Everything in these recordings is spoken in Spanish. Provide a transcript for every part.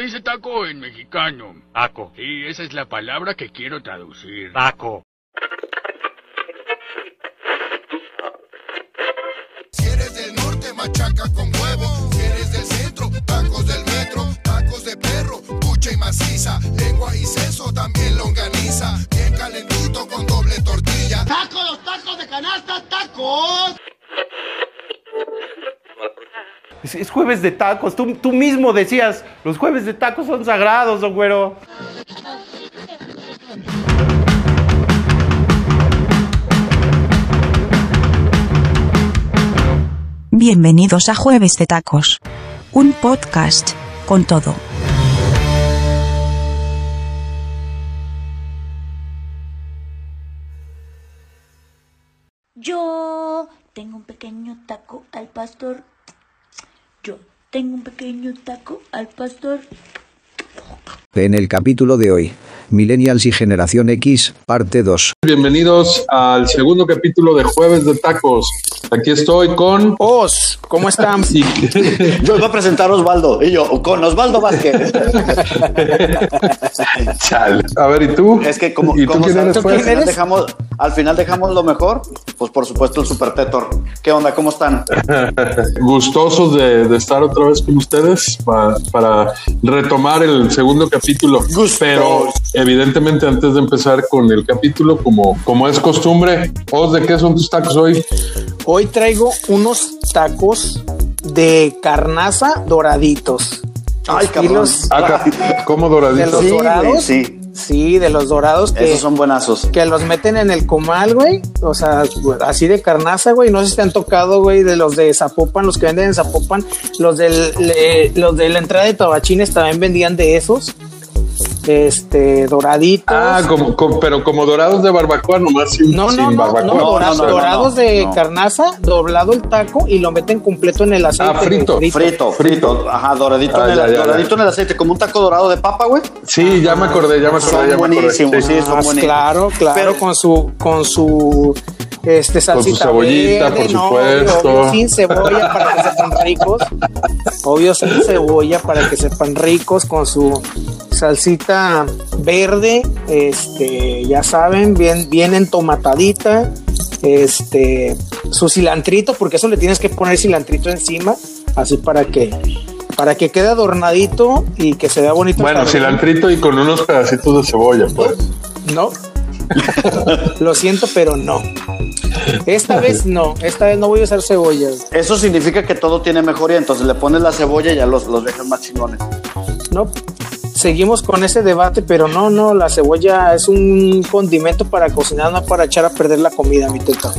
se dice taco en mexicano? Taco. Sí, esa es la palabra que quiero traducir. Taco. Es, es jueves de tacos. Tú, tú mismo decías, los jueves de tacos son sagrados, don güero. Bienvenidos a Jueves de Tacos. Un podcast con todo. Yo tengo un pequeño taco al pastor. Yo tengo un pequeño taco al pastor. En el capítulo de hoy, Millennials y Generación X, parte 2. Bienvenidos al segundo capítulo de Jueves de Tacos. Aquí estoy con Os, ¿cómo están? Yo iba a presentar a Osvaldo y yo con Osvaldo Vázquez. Chale. A ver, ¿y tú? Es que como, ¿Y tú como quién sabes eres, que al pues? final dejamos, al final dejamos lo mejor, pues por supuesto el Super Tetor. ¿Qué onda? ¿Cómo están? Gustosos de, de estar otra vez con ustedes pa- para retomar el segundo capítulo. Gustos. Pero evidentemente antes de empezar con el capítulo, como, como es costumbre, Os, ¿de qué son tus tacos hoy? Hoy traigo unos tacos de carnaza doraditos. Ay, cabrón. Estilos como de doraditos. los Sí, dorados. sí. Sí, de los dorados que, Esos son buenazos. que los meten en el comal, güey. O sea, así de carnaza, güey. No sé si te han tocado, güey, de los de Zapopan, los que venden en Zapopan. Los, del, le- los de la entrada de Tabachines también vendían de esos. Este, doraditos. Ah, como, como- pero como dorados de barbacoa, nomás sin, No, no, sin no, no, barbacoa. no, dora- no, no, dorados de no. carnaza, doblado el taco y lo meten completo en el aceite. Ah, frito. Frito, frito, ajá, doradito, Ah, en, el, ya, ya, ya. doradito en el aceite, como un taco dorado de papa, güey. Sí, ya me acordé, ya me acordé, Son ya me acordé. buenísimos, Sí. sí, son Ah, buenísimos. claro, claro, Pero- con su, con su este salsita cebollita, verde, por no, supuesto. obvio, sin cebolla para que sepan ricos. Obvio sin cebolla para que sepan ricos con su salsita verde, este, ya saben, bien, bien entomatadita, este, su cilantrito, porque eso le tienes que poner cilantrito encima, así para que, para que quede adornadito y que se vea bonito. Bueno, cilantrito y con unos pedacitos de cebolla, pues. No. Lo siento, pero no. Esta vez no. Esta vez no voy a usar cebollas. Eso significa que todo tiene mejoría, entonces le pones la cebolla y ya los, los dejas más chingones. No. Seguimos con ese debate, pero no, no. La cebolla es un condimento para cocinar, no para echar a perder la comida, mi teta.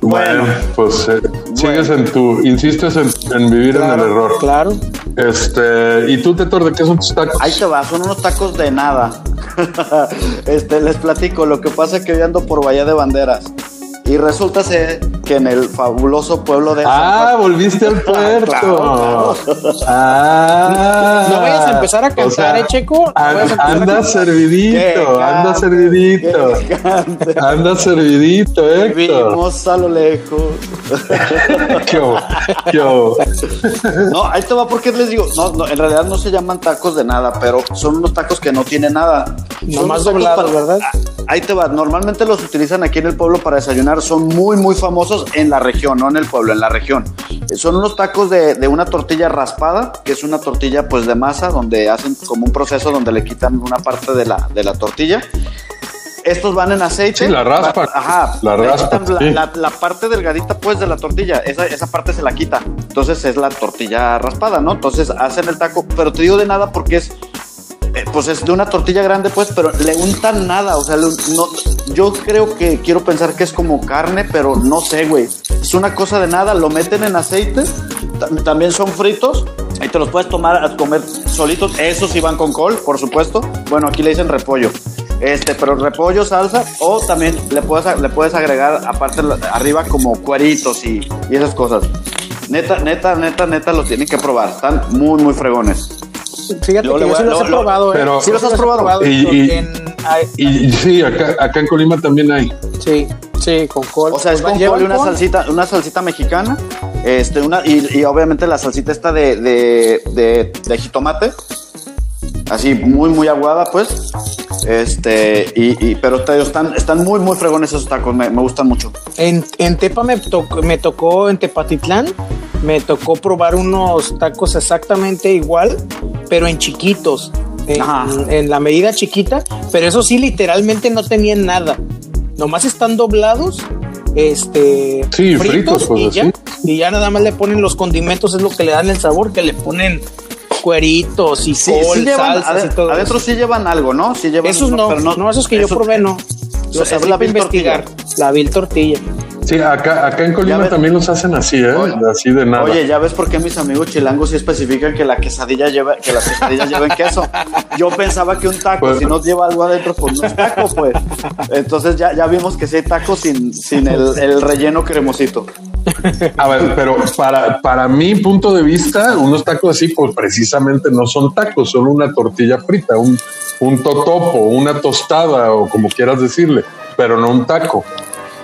Bueno, pues eh, sigues en tu, insistes en, en vivir en el error. Claro. Este, ¿y tú, Tetor, de qué son tus tacos? Ahí te va, son unos tacos de nada. este, les platico, lo que pasa es que hoy ando por Bahía de Banderas. Y resulta ser que en el fabuloso pueblo de Ah, San volviste al puerto. claro, Ah. No vayas a empezar a cantar, ¿eh, Checo? No an- anda servidito, anda servidito. Anda servidito, Héctor. Vimos a lo lejos. ¿Qué hubo? No, ahí te va porque les digo, no, no, en realidad no se llaman tacos de nada, pero son unos tacos que no tienen nada. Son Nomás doblados, ¿verdad? Ah, Ahí te va, normalmente los utilizan aquí en el pueblo para desayunar, son muy, muy famosos en la región, no en el pueblo, en la región. Eh, Son unos tacos de, de una tortilla raspada, que es una tortilla pues de masa, donde hacen como un proceso donde le quitan una parte de la, de la tortilla. Estos van en aceite. Sí, la raspan. Ajá. La sí. la- la parte delgadita, pues, de la tortilla. Esa, esa parte se la quita. Entonces es la tortilla raspada, ¿no? Entonces hacen el taco. Pero te digo de nada porque es. Eh, Pues es de una tortilla grande, pues, pero le untan nada. O sea, no, yo creo que quiero pensar que es como carne, pero no sé, güey. Es una cosa de nada. Lo meten en aceite. tam- También son fritos. Ahí te los puedes tomar a comer solitos. Esos sí van con col, por supuesto. Bueno, aquí le dicen repollo. Este, pero repollo, salsa, o también le puedes, le puedes agregar aparte arriba como cueritos y, y esas cosas. Neta, neta, neta, neta, los tienen que probar. Están muy, muy fregones. Fíjate Luego que le yo sí a- los he probado, ¿eh? pero- ¿Sí los has probado? Y- y- en- Y, sí, acá, acá en Colima también hay. sí, sí, con col. O sea, es con col y una col, salsita, una salsita mexicana. Este, una, y, y obviamente la salsita esta de, de, de, de jitomate. Así muy, muy aguada, pues. Este, y, y- pero te están, están muy, muy fregones esos tacos. Me, me gustan mucho. En, en Tepa me tocó, me tocó, en Tepatitlán, me tocó probar unos tacos exactamente igual, pero en chiquitos, en, Ajá. en la medida chiquita, pero eso sí, literalmente no tenían nada. Nomás están doblados, este, Sí, fritos, pues, y, ya, y ya nada más le ponen los condimentos, es lo que le dan el sabor, que le ponen cueritos y Sí, col, sí llevan, salsas y todo adentro eso. sí llevan algo, ¿no? Sí llevan Esos no, pero no, esos que yo probé no. Es la vil investigar. La vil tortilla. Sí, acá, acá en Colima también los hacen así, ¿eh? Oye. así de nada. Oye, ya ves por qué mis amigos chilangos sí especifican que la quesadilla lleva, que las quesadillas lleven queso. Yo pensaba que un taco, Pues- si no lleva algo adentro, pues no es taco, pues. Entonces ya, ya vimos que sí hay tacos sin, sin el, el relleno cremosito. A ver, pero para, para mi punto de vista, unos tacos así, pues precisamente no son tacos, son una tortilla frita, un, un totopo, una tostada o como quieras decirle, pero no un taco.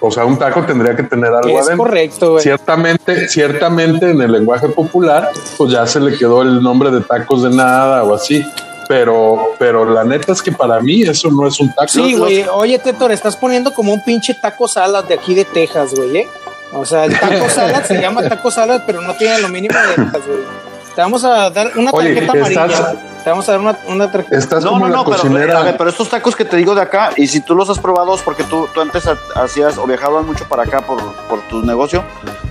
O sea, un taco tendría que tener algo Es adentro. correcto, güey. Ciertamente, ciertamente en el lenguaje popular, pues ya se le quedó el nombre de tacos de nada o así. Pero, pero la neta es que para mí eso no es un taco. Sí, güey. Oye, Tetor, estás poniendo como un pinche taco salad de aquí de Texas, güey, ¿eh? O sea, el taco salad se llama taco salad, pero no tiene lo mínimo de Texas, güey. Te vamos a dar una Oye, tarjeta amarilla. estás- Te vamos a dar una, una tarjeta. Estás No, como no, la no, pero, cocinera. a ver, pero estos tacos que te digo de acá, y si tú los has probado, es porque tú, tú antes ha- hacías o viajabas mucho para acá por, por tu negocio,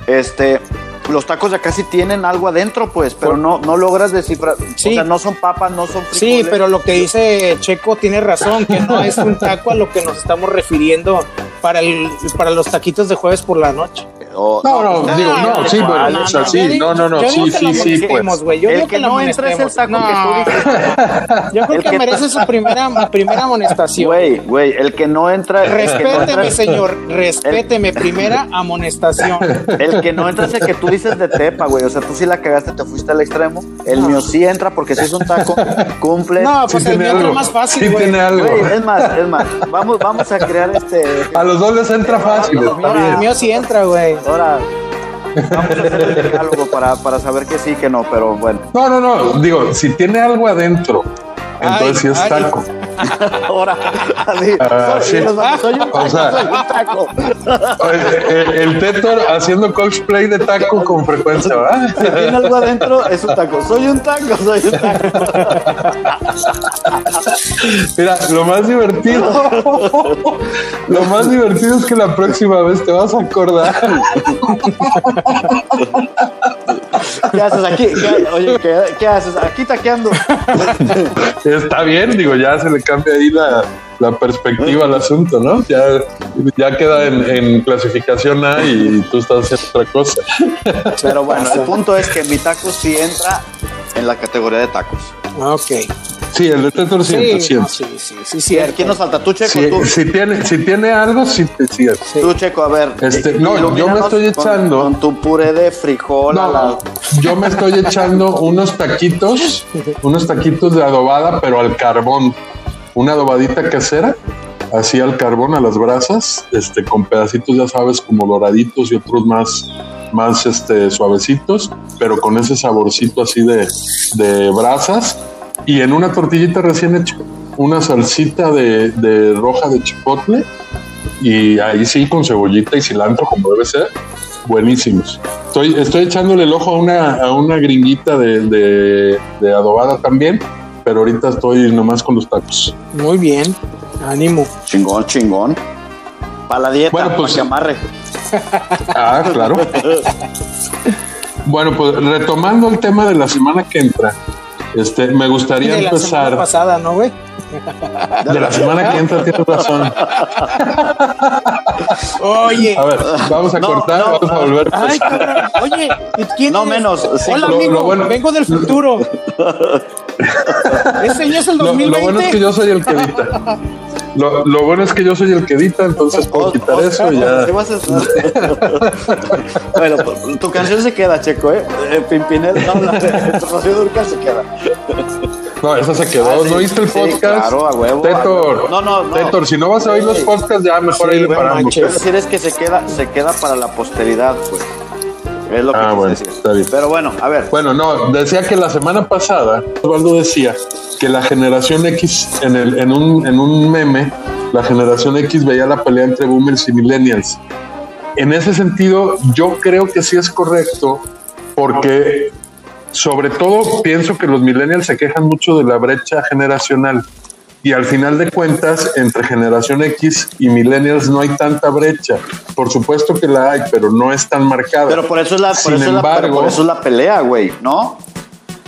este, los tacos de acá sí tienen algo adentro, pues, pero no, no logras descifrar. Sí. O sea, no son papas, no son Sí, frijoles. pero lo que dice Checo tiene razón, que no es un taco a lo que nos estamos refiriendo para, el, para los taquitos de jueves por la noche. O- No, no, pues, digo, no, sí, ¿cuál? bueno, o sea, yo sí, digo- no, no, no, sí, que sí, sí, pues. Yo El digo que lo no entra es el taco que tú dices. Yo creo El que que- merece su primera, primera amonestación. Güey, güey, el que no entra. el que no entra- Respéteme, señor, respéteme. Primera amonestación. El que no entra es el que tú dices de tepa, güey. O sea, tú sí la cagaste, te fuiste al extremo. El mío sí entra porque si es un taco, cumple. No, Sí pues el mío entra algo. más fácil, Sí tiene algo. Es más, es más. Vamos, vamos a crear este. A los dos les entra fácil, El mío sí entra, güey. Ahora. Vamos a hacer el diálogo para, para saber que sí, que no, pero bueno. No, no, no, digo, si tiene algo adentro, entonces sí es ay. taco. Ahora, así. Ah, soy, sí. un taco, O sea- soy un taco. El, el Tetor haciendo cosplay de taco con frecuencia, ¿verdad? Si tiene algo adentro, es un taco. Soy un taco, soy un taco. Mira, lo más divertido, lo más divertido es que la próxima vez te vas a acordar. ¿Qué haces aquí? ¿Qué- oye, ¿qué, qué haces? Aquí taqueando. Está bien, digo, ya se le cambia ahí la, la perspectiva al asunto, ¿no? Ya, ya queda en, en clasificación A y tú estás haciendo otra cosa. Pero bueno, el punto es que mi taco sí entra en la categoría de tacos. Ok. Sí, el de Tetor Sí, siempre, no, siempre. sí, sí, sí, sí. ¿Quién nos falta? ¿Tú, Checo? Si, tú, si tiene, si tiene algo, sí, sí, tú, Checo, a ver. Este, no, yo me estoy echando- Con, tu puré de frijol. a No, la- yo me estoy echando unos taquitos, unos taquitos de adobada, pero al carbón. Una adobadita casera, así al carbón, a las brasas, este, con pedacitos, ya sabes, como doraditos y otros más, más este, suavecitos, pero con ese saborcito así de, de brasas. Y en una tortillita recién hecha, una salsita de, de roja de chipotle. Y ahí sí, con cebollita y cilantro, como debe ser buenísimos. Estoy, estoy echándole el ojo a una, a una gringuita de, de, de adobada también, pero ahorita estoy nomás con los tacos. Muy bien. Ánimo. Chingón, chingón. Para la dieta, Bueno, para pues- que amarre. Ah, claro. Bueno, pues retomando el tema de la semana que entra, este, me gustaría De la semana empezar pasada, ¿no, güey? de la semana que entra, tienes razón. Oye. A ver, vamos a No, cortar, no. vamos a volver. Ay, cabrón. Oye, ¿y ¿quién No eres? menos, sí. Hola, Lo- amigo. lo bueno- Vengo del futuro. Ese ya es el Lo, 2020. lo bueno es que yo soy el que edita. Lo, lo bueno es que yo soy el que edita, entonces puedo quitar eso y ya. ¿Qué vas a hacer? bueno, pues, tu canción se queda, Checo, ¿eh? eh Pimpinel, no, la de Durcal se queda. No, esa se quedó. Ah, sí. ¿No oíste el Sí, podcast? claro, a huevo, Tetor. No, no, no. Tetor, si no vas a oír los podcasts, ya mejor Sí, ahí le bueno, paramos. manches. Quiero decir es que se queda, se queda para la posteridad, pues. Es lo que Ah, bueno, decir. está bien. Pero bueno, a ver. Bueno, no, decía que la semana pasada, Osvaldo decía que la generación X, en, el, en, un, en un meme, la generación X veía la pelea entre boomers y millennials. En ese sentido, yo creo que sí es correcto, porque sobre todo pienso que los millennials se quejan mucho de la brecha generacional. Y al final de cuentas, entre generación X y millennials no hay tanta brecha. Por supuesto que la hay, pero no es tan marcada. Pero por eso es la, por Sin eso es la- pero embargo, por eso es la pelea, güey, ¿no?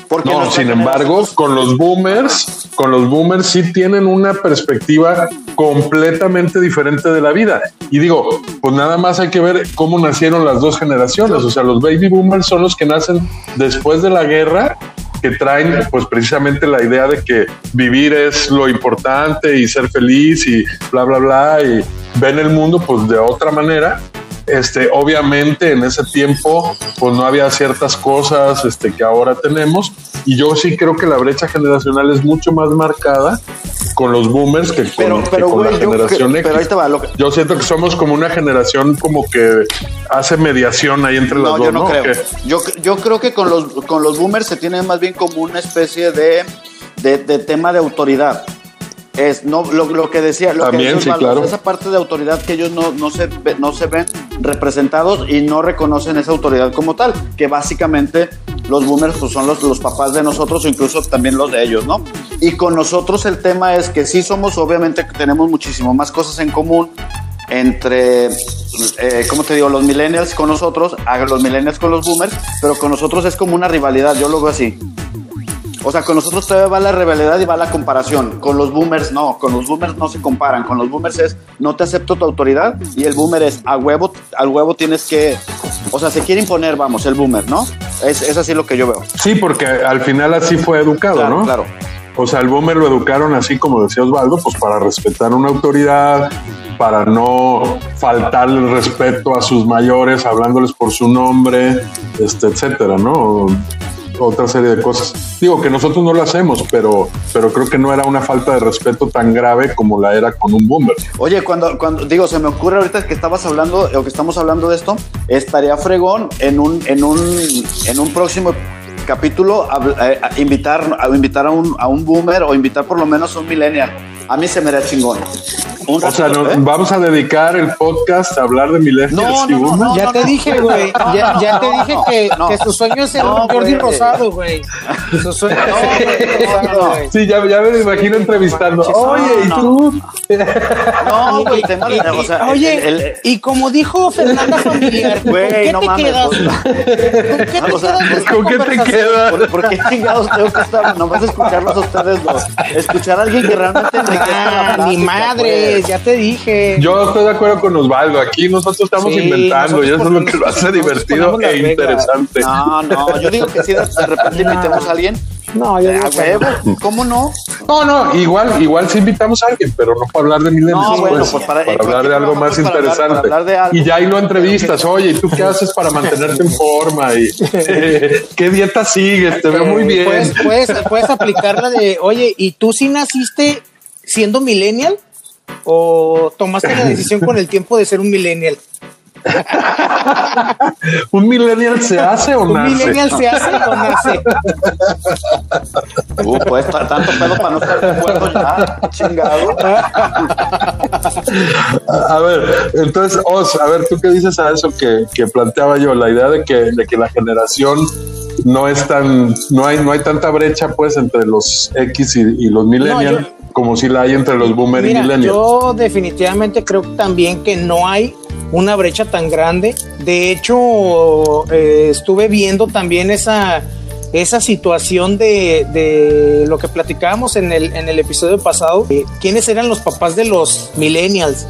Porque no, sin embargo, con los boomers, con los boomers sí tienen una perspectiva completamente diferente de la vida. Y digo, pues nada más hay que ver cómo nacieron las dos generaciones. O sea, los baby boomers son los que nacen después de la guerra que traen pues precisamente la idea de que vivir es lo importante y ser feliz y bla bla bla y ven el mundo pues de otra manera este, obviamente en ese tiempo pues no había ciertas cosas este, que ahora tenemos y yo sí creo que la brecha generacional es mucho más marcada con los boomers que con, Pero- que pero, con güey, la generación X. pero ahí te va, lo que- Yo siento que somos como una generación como que hace mediación ahí entre las No, dos, yo no, ¿no? creo. Yo, yo creo que con los, con los boomers se tiene más bien como una especie de, de, de tema de autoridad. Es no lo, lo que decía, lo También, que decía sí, Osvaldo, claro. esa parte de autoridad que ellos no, no, se, no se ven representados y no reconocen esa autoridad como tal, que básicamente los boomers pues, son los, los papás de nosotros o incluso también los de ellos, ¿no? Y con nosotros el tema es que sí somos, obviamente tenemos muchísimo más cosas en común, entre, eh, ¿cómo te digo? Los millennials con nosotros, los millennials con los boomers, pero con nosotros es como una rivalidad, yo lo veo así. O sea, con nosotros todavía va la rivalidad y va la comparación. Con los boomers no, con los boomers no se comparan. Con los boomers es no te acepto tu autoridad y el boomer es a huevo, al huevo tienes que, o sea, se quiere imponer, vamos, el boomer, ¿no? Es, es así lo que yo veo. Sí, porque al final así fue educado, Claro, ¿no? claro. O sea, el boomer lo educaron así como decía Osvaldo, pues para respetar una autoridad, para no faltarle el respeto a sus mayores, hablándoles por su nombre, este, etcétera, ¿no? Otra serie de cosas. Digo que nosotros no lo hacemos, pero, pero creo que no era una falta de respeto tan grave como la era con un boomer. Oye, cuando, cuando digo, se me ocurre ahorita que estabas hablando o que estamos hablando de esto, estaría fregón en un, en un, en un próximo capítulo eh, invitar, a invitar a un, a un boomer o invitar por lo menos a un millennial. A mí se me da chingón. Un O sea, nos ¿eh? vamos a dedicar el podcast a hablar de millennials No, no, no, no, ya te dije, güey. Ya, ya te dije que, no. que su sueño es ser No, un Jordi. Rosado, güey. Su sueño es. Sí, ya, ya me lo imagino entrevistando. Oye, ¿y no. tú? No, güey, o sea, oye, el- el- y como dijo Fernanda Familiar, ¿con Güey, qué no te mames, quedas? ¿Con qué te o sea, ¿con qué te quedas? ¿Por, por qué chingados tengo que estar nomás escucharlos a ustedes dos? Escuchar a alguien que realmente Ah, mi madre, pues. ya te dije. Yo estoy de acuerdo con Osvaldo. Aquí nosotros estamos Sí, inventando y eso es lo nosotros que lo hace divertido e interesante. No, no, yo digo que si de repente invitemos a alguien, No, yo digo a que huevo. ¿cómo no? No, no, igual, igual sí invitamos a alguien, pero no para hablar de milenios, No, bueno, pues, pues para, para- hablar de algo más pues para hablar- interesante. para hablar de algo. Y ya ahí lo entrevistas, oye, ¿y tú qué haces para mantenerte en forma? ¿Y eh, qué dieta sigues? Te veo muy bien. Puedes, puedes, puedes aplicar la de, oye, ¿y tú sí naciste siendo millennial? ¿O tomaste la decisión con el tiempo de ser un millennial? ¿Un millennial se hace o ¿Un nace? millennial se hace o nace? Uh, pues ta- tanto pedo para no estar de acuerdo ya, chingado. A ver, entonces, Os, a ver, ¿tú qué dices a eso que, que planteaba yo? La idea de que, de que la generación no es tan, no hay, no hay tanta brecha pues entre los X y, y los millennials como si la hay entre los boomer y Mira, millennials. yo definitivamente creo también que no hay una brecha tan grande. De hecho, eh, estuve viendo también esa, esa situación de, de lo que platicábamos en el, en el episodio pasado. eh, ¿Quiénes eran los papás de los millennials?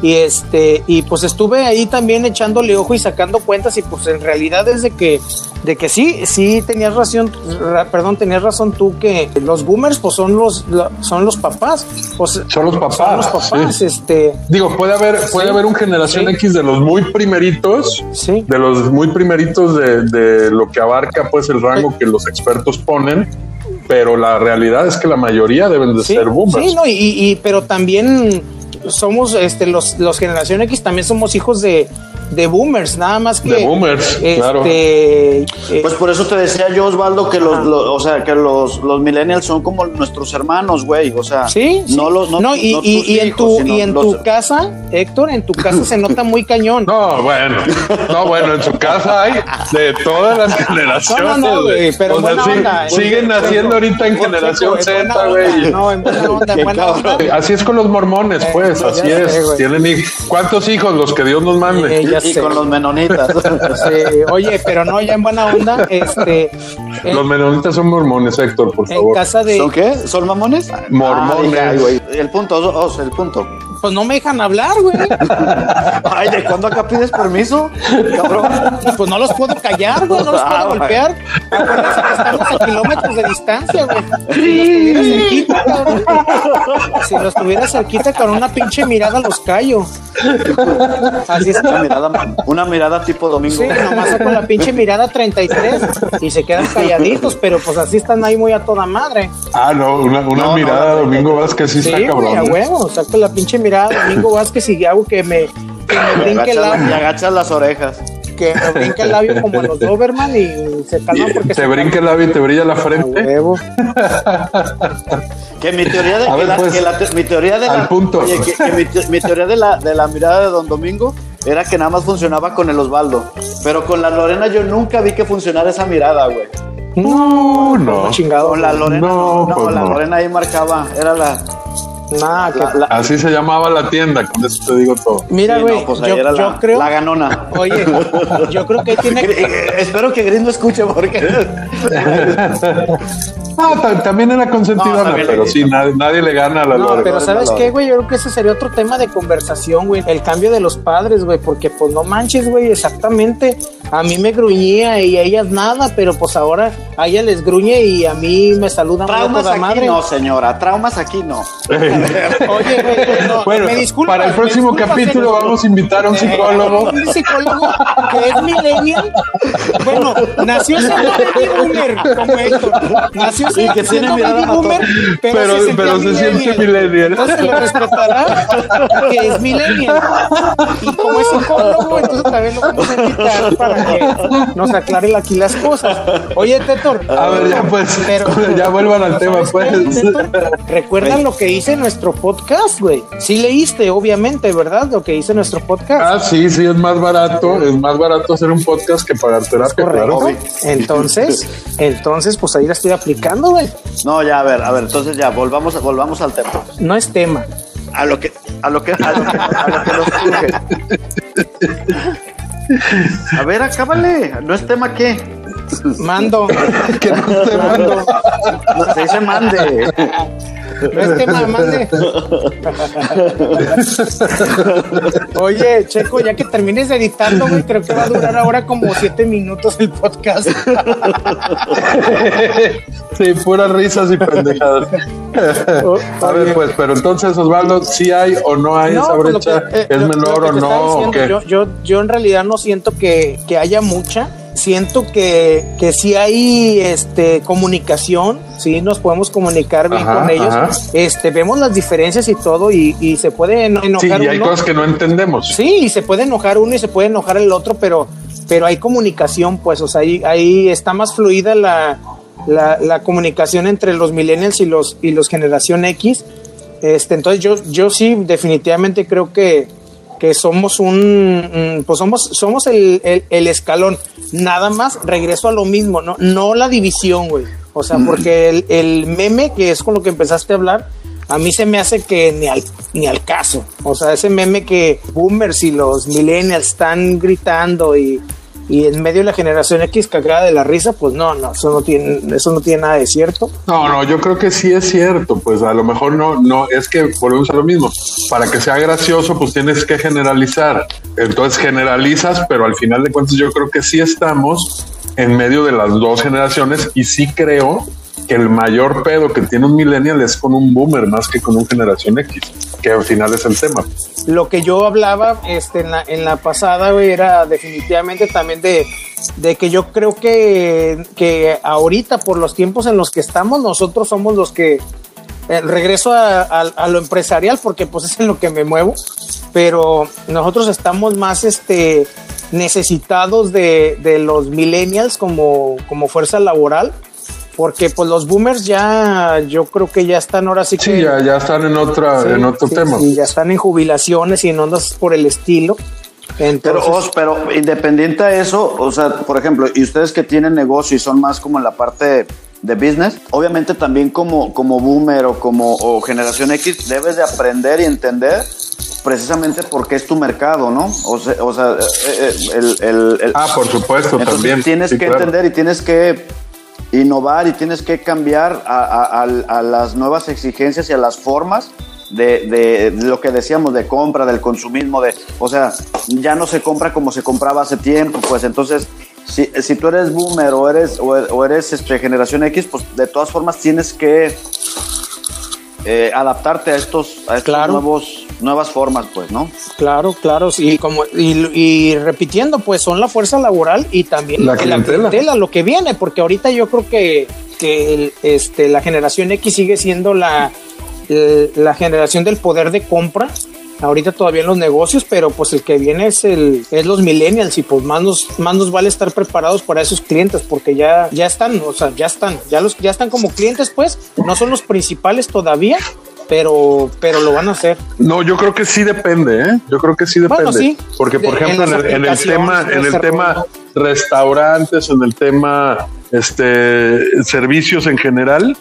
Y este, y pues estuve ahí también echándole ojo y sacando cuentas, y pues en realidad es de que, de que sí, sí tenías razón, ra- perdón, tenías razón tú que los boomers pues son los, la- son los papás. Pues, Son los papás, Son los papás, sí. este. Digo, puede haber, puede Sí, haber un generación sí. X de los muy primeritos, Sí. de los muy primeritos de, de lo que abarca pues el rango que los expertos ponen, pero la realidad es que la mayoría deben de ser boomers. sí, no, y, y- pero también somos este, los, los generación X, también somos hijos de, de boomers, nada más que. De boomers, claro. este, eh, Pues por eso te decía yo, Osvaldo, que los, lo- o sea, que los, los millennials son como nuestros hermanos, güey. O sea, Sí, sí. no los, no, No, y, no y- en hijos, tu, y en los- tu casa, Héctor, en tu casa se nota muy cañón. No, bueno, no, bueno, en su casa hay de todas las generaciones. No, no, no, güey, pero O sea, buena sí, onda, ¿eh? siguen naciendo ahorita en generación Z, güey. No, en buena onda, en buena onda. Así es con los mormones, pues, ya así sé, es. güey. Tienen hij- ¿Cuántos hijos? Los que Dios nos mande. Eh, y sé. con los menonitas. Sí, oye, pero no, ya en buena onda, este, en, Los menonitas son mormones, Héctor, por en favor. casa de, ¿Son qué? ¿Son mamones? Mormones. Ah, el punto, Os, el punto. Pues no me dejan hablar, güey. Ay, ¿de cuándo acá pides permiso? Cabrón. Pues no los puedo callar, güey, no los puedo Ah, golpear. Acuérdense que estamos a kilómetros de distancia, güey. Si los tuviera cerquita, cabrón. Si los tuviera cerquita con una pinche mirada los callo. Así es. Una mirada, una mirada tipo domingo. Sí, nomás con la pinche mirada 33 y se quedan calladitos, pero pues así están ahí muy a toda madre. Ah, no, una, una No, no, mirada no, Domingo Vázquez sí, Sí, está güey, a cabrón. huevo, saco la pinche mirada Domingo Vázquez y hago que me, que me brinque el labio, agachas las orejas. que me brinque el labio como los Doberman y se calman porque Te se brinca el labio y te brilla la frente. huevo. Que mi teoría de que ver, la, pues, que la mi teoría de al la, punto. oye, que, que mi, te- mi teoría de la, de la mirada de Don Domingo era que nada más funcionaba con el Osvaldo. Pero con la Lorena yo nunca vi que funcionara esa mirada, güey. No, no. no, chingado. Con la Lorena, No, no, pues la no. Lorena ahí marcaba, era la, Nah, que- la- la- Así se llamaba la tienda, con eso te digo todo. Mira, sí, güey, no, pues yo, era yo la, creo. la ganona. Oye, yo creo que ahí tiene Espero que Gris no escuche porque Ah, ta- también era consentidona, No, pero sí, nadie, nadie le gana a la No, Lore. pero ¿sabes qué, güey? Yo creo que ese sería otro tema de conversación, güey. El cambio de los padres, güey. Porque, pues, no manches, güey. Exactamente. A mí me gruñía y a ellas nada, pero pues ahora a ella les gruñe y a mí me saludan traumas toda aquí madre. no, señora, traumas aquí no. Oye, güey, no, bueno, me disculpas, para el próximo capítulo vamos a invitar a un Eh, psicólogo. Un psicólogo que es millennial. Bueno, nació boomer, como Héctor. Nació Sí, que tiene mirada boomer, pero, Pero- se, pero se siente millennial. Entonces se lo respetará que es millennial. Y como es psicólogo, entonces también lo vamos a invitar para que nos aclare aquí las cosas. Oye, Tetor. A ver, ya pues, ya vuelvan al tema, ¿sabes pues. ¿Recuerdan lo que hice en nuestro podcast, güey? Sí leíste, obviamente, ¿verdad? Lo que hice en nuestro podcast. Ah, sí, sí, es más barato, es más barato hacer un podcast que pagar terapia, Correcto. claro. Entonces, entonces, pues ahí la estoy aplicando, güey. No, ya, a ver, a ver, entonces ya, volvamos, volvamos al tema. No es tema. A lo que, a lo que, a lo que, a lo que nos surge. A ver, acábale, no es tema qué. Mando. Que no te Mando. No, se dice mande. No es tema, mande. Oye, Checo, ya que termines de editarlo, güey, creo que va a durar ahora como siete minutos el podcast. Sí, puras risas y pendejadas. A ver, pues, pero entonces, Osvaldo, ¿sí hay o no hay esa pues, brecha? que- eh, ¿Es menor o no? ¿O diciendo, qué? Yo, yo, yo en realidad no siento que, que haya mucha. Siento que, que sí hay este, comunicación, sí nos podemos comunicar bien Ajá, con ellos. ajá. Este, vemos las diferencias y todo, y, y se puede eno- Sí, enojar y hay uno. cosas que no entendemos. Sí, y se puede enojar uno y se puede enojar el otro, pero, pero hay comunicación, pues, o sea, ahí, ahí está más fluida la, la, la comunicación entre los millennials y los, y los generación X. Este, entonces yo, yo sí definitivamente creo que, que somos un, mm, pues somos, somos el, el, el escalón. Nada más regreso a lo mismo, no, no la división, güey. O sea, porque el, el meme, que es con lo que empezaste a hablar, a mí se me hace que ni al, ni al caso. O sea, ese meme que boomers y los millennials están gritando y, y en medio de la generación X cagada de la risa, pues no, no, eso no tiene, eso no tiene nada de cierto. No, no, yo creo que sí es cierto, pues a lo mejor no, no, es que volvemos a lo mismo. Para que sea gracioso, pues tienes que generalizar. Entonces generalizas, pero al final de cuentas yo creo que sí estamos en medio de las dos generaciones y sí creo que el mayor pedo que tiene un millennial es con un boomer más que con un generación X, que al final es el tema. Lo que yo hablaba este, en, la, en la pasada, güey, era definitivamente también de, de que yo creo que, que ahorita, por los tiempos en los que estamos, nosotros somos los que eh, regreso a, a- a lo empresarial porque pues es en lo que me muevo, pero nosotros estamos más este, necesitados de, de los millennials como, como fuerza laboral. Porque pues los boomers ya, yo creo que ya están ahora sí que... Sí, ya, ya están en otra, Sí, en otro sí, tema. sí, ya están en jubilaciones y en ondas por el estilo. Pero, Entonces, Os, pero independiente a eso, o sea, por ejemplo, y ustedes que tienen negocio y son más como en la parte de business, obviamente también como, como boomer o como o generación X, debes de aprender y entender precisamente porque es tu mercado, ¿no? O sea, o sea, eh, eh, el, el- el- Ah, por supuesto, entonces también. tienes Sí, que claro. entender y tienes que innovar y tienes que cambiar a, a- las nuevas exigencias y a las formas de, de- lo que decíamos de compra, del consumismo, de, o sea, ya no se compra como se compraba hace tiempo, pues entonces, si, si tú eres boomer o eres, o eres este, generación X, pues de todas formas tienes que eh, adaptarte a estos, a estos Claro. nuevos, nuevas formas, pues, ¿no? Claro, claro, sí, como y, y repitiendo, pues son la fuerza laboral y también La clientela. lo que viene, porque ahorita yo creo que, que el- este, la generación X sigue siendo la, el- la generación del poder de compra. Ahorita todavía en los negocios, pero pues el que viene es el es los millennials y pues más nos, más nos vale estar preparados para esos clientes porque ya, ya están, o sea, ya están, ya los ya están como clientes, pues no son los principales todavía, pero pero lo van a hacer. No, yo creo que sí depende, ¿eh? Yo creo que sí depende. Bueno, sí. Porque, por ejemplo, en en el, en el tema, en el tema restaurantes, en el tema este servicios en general,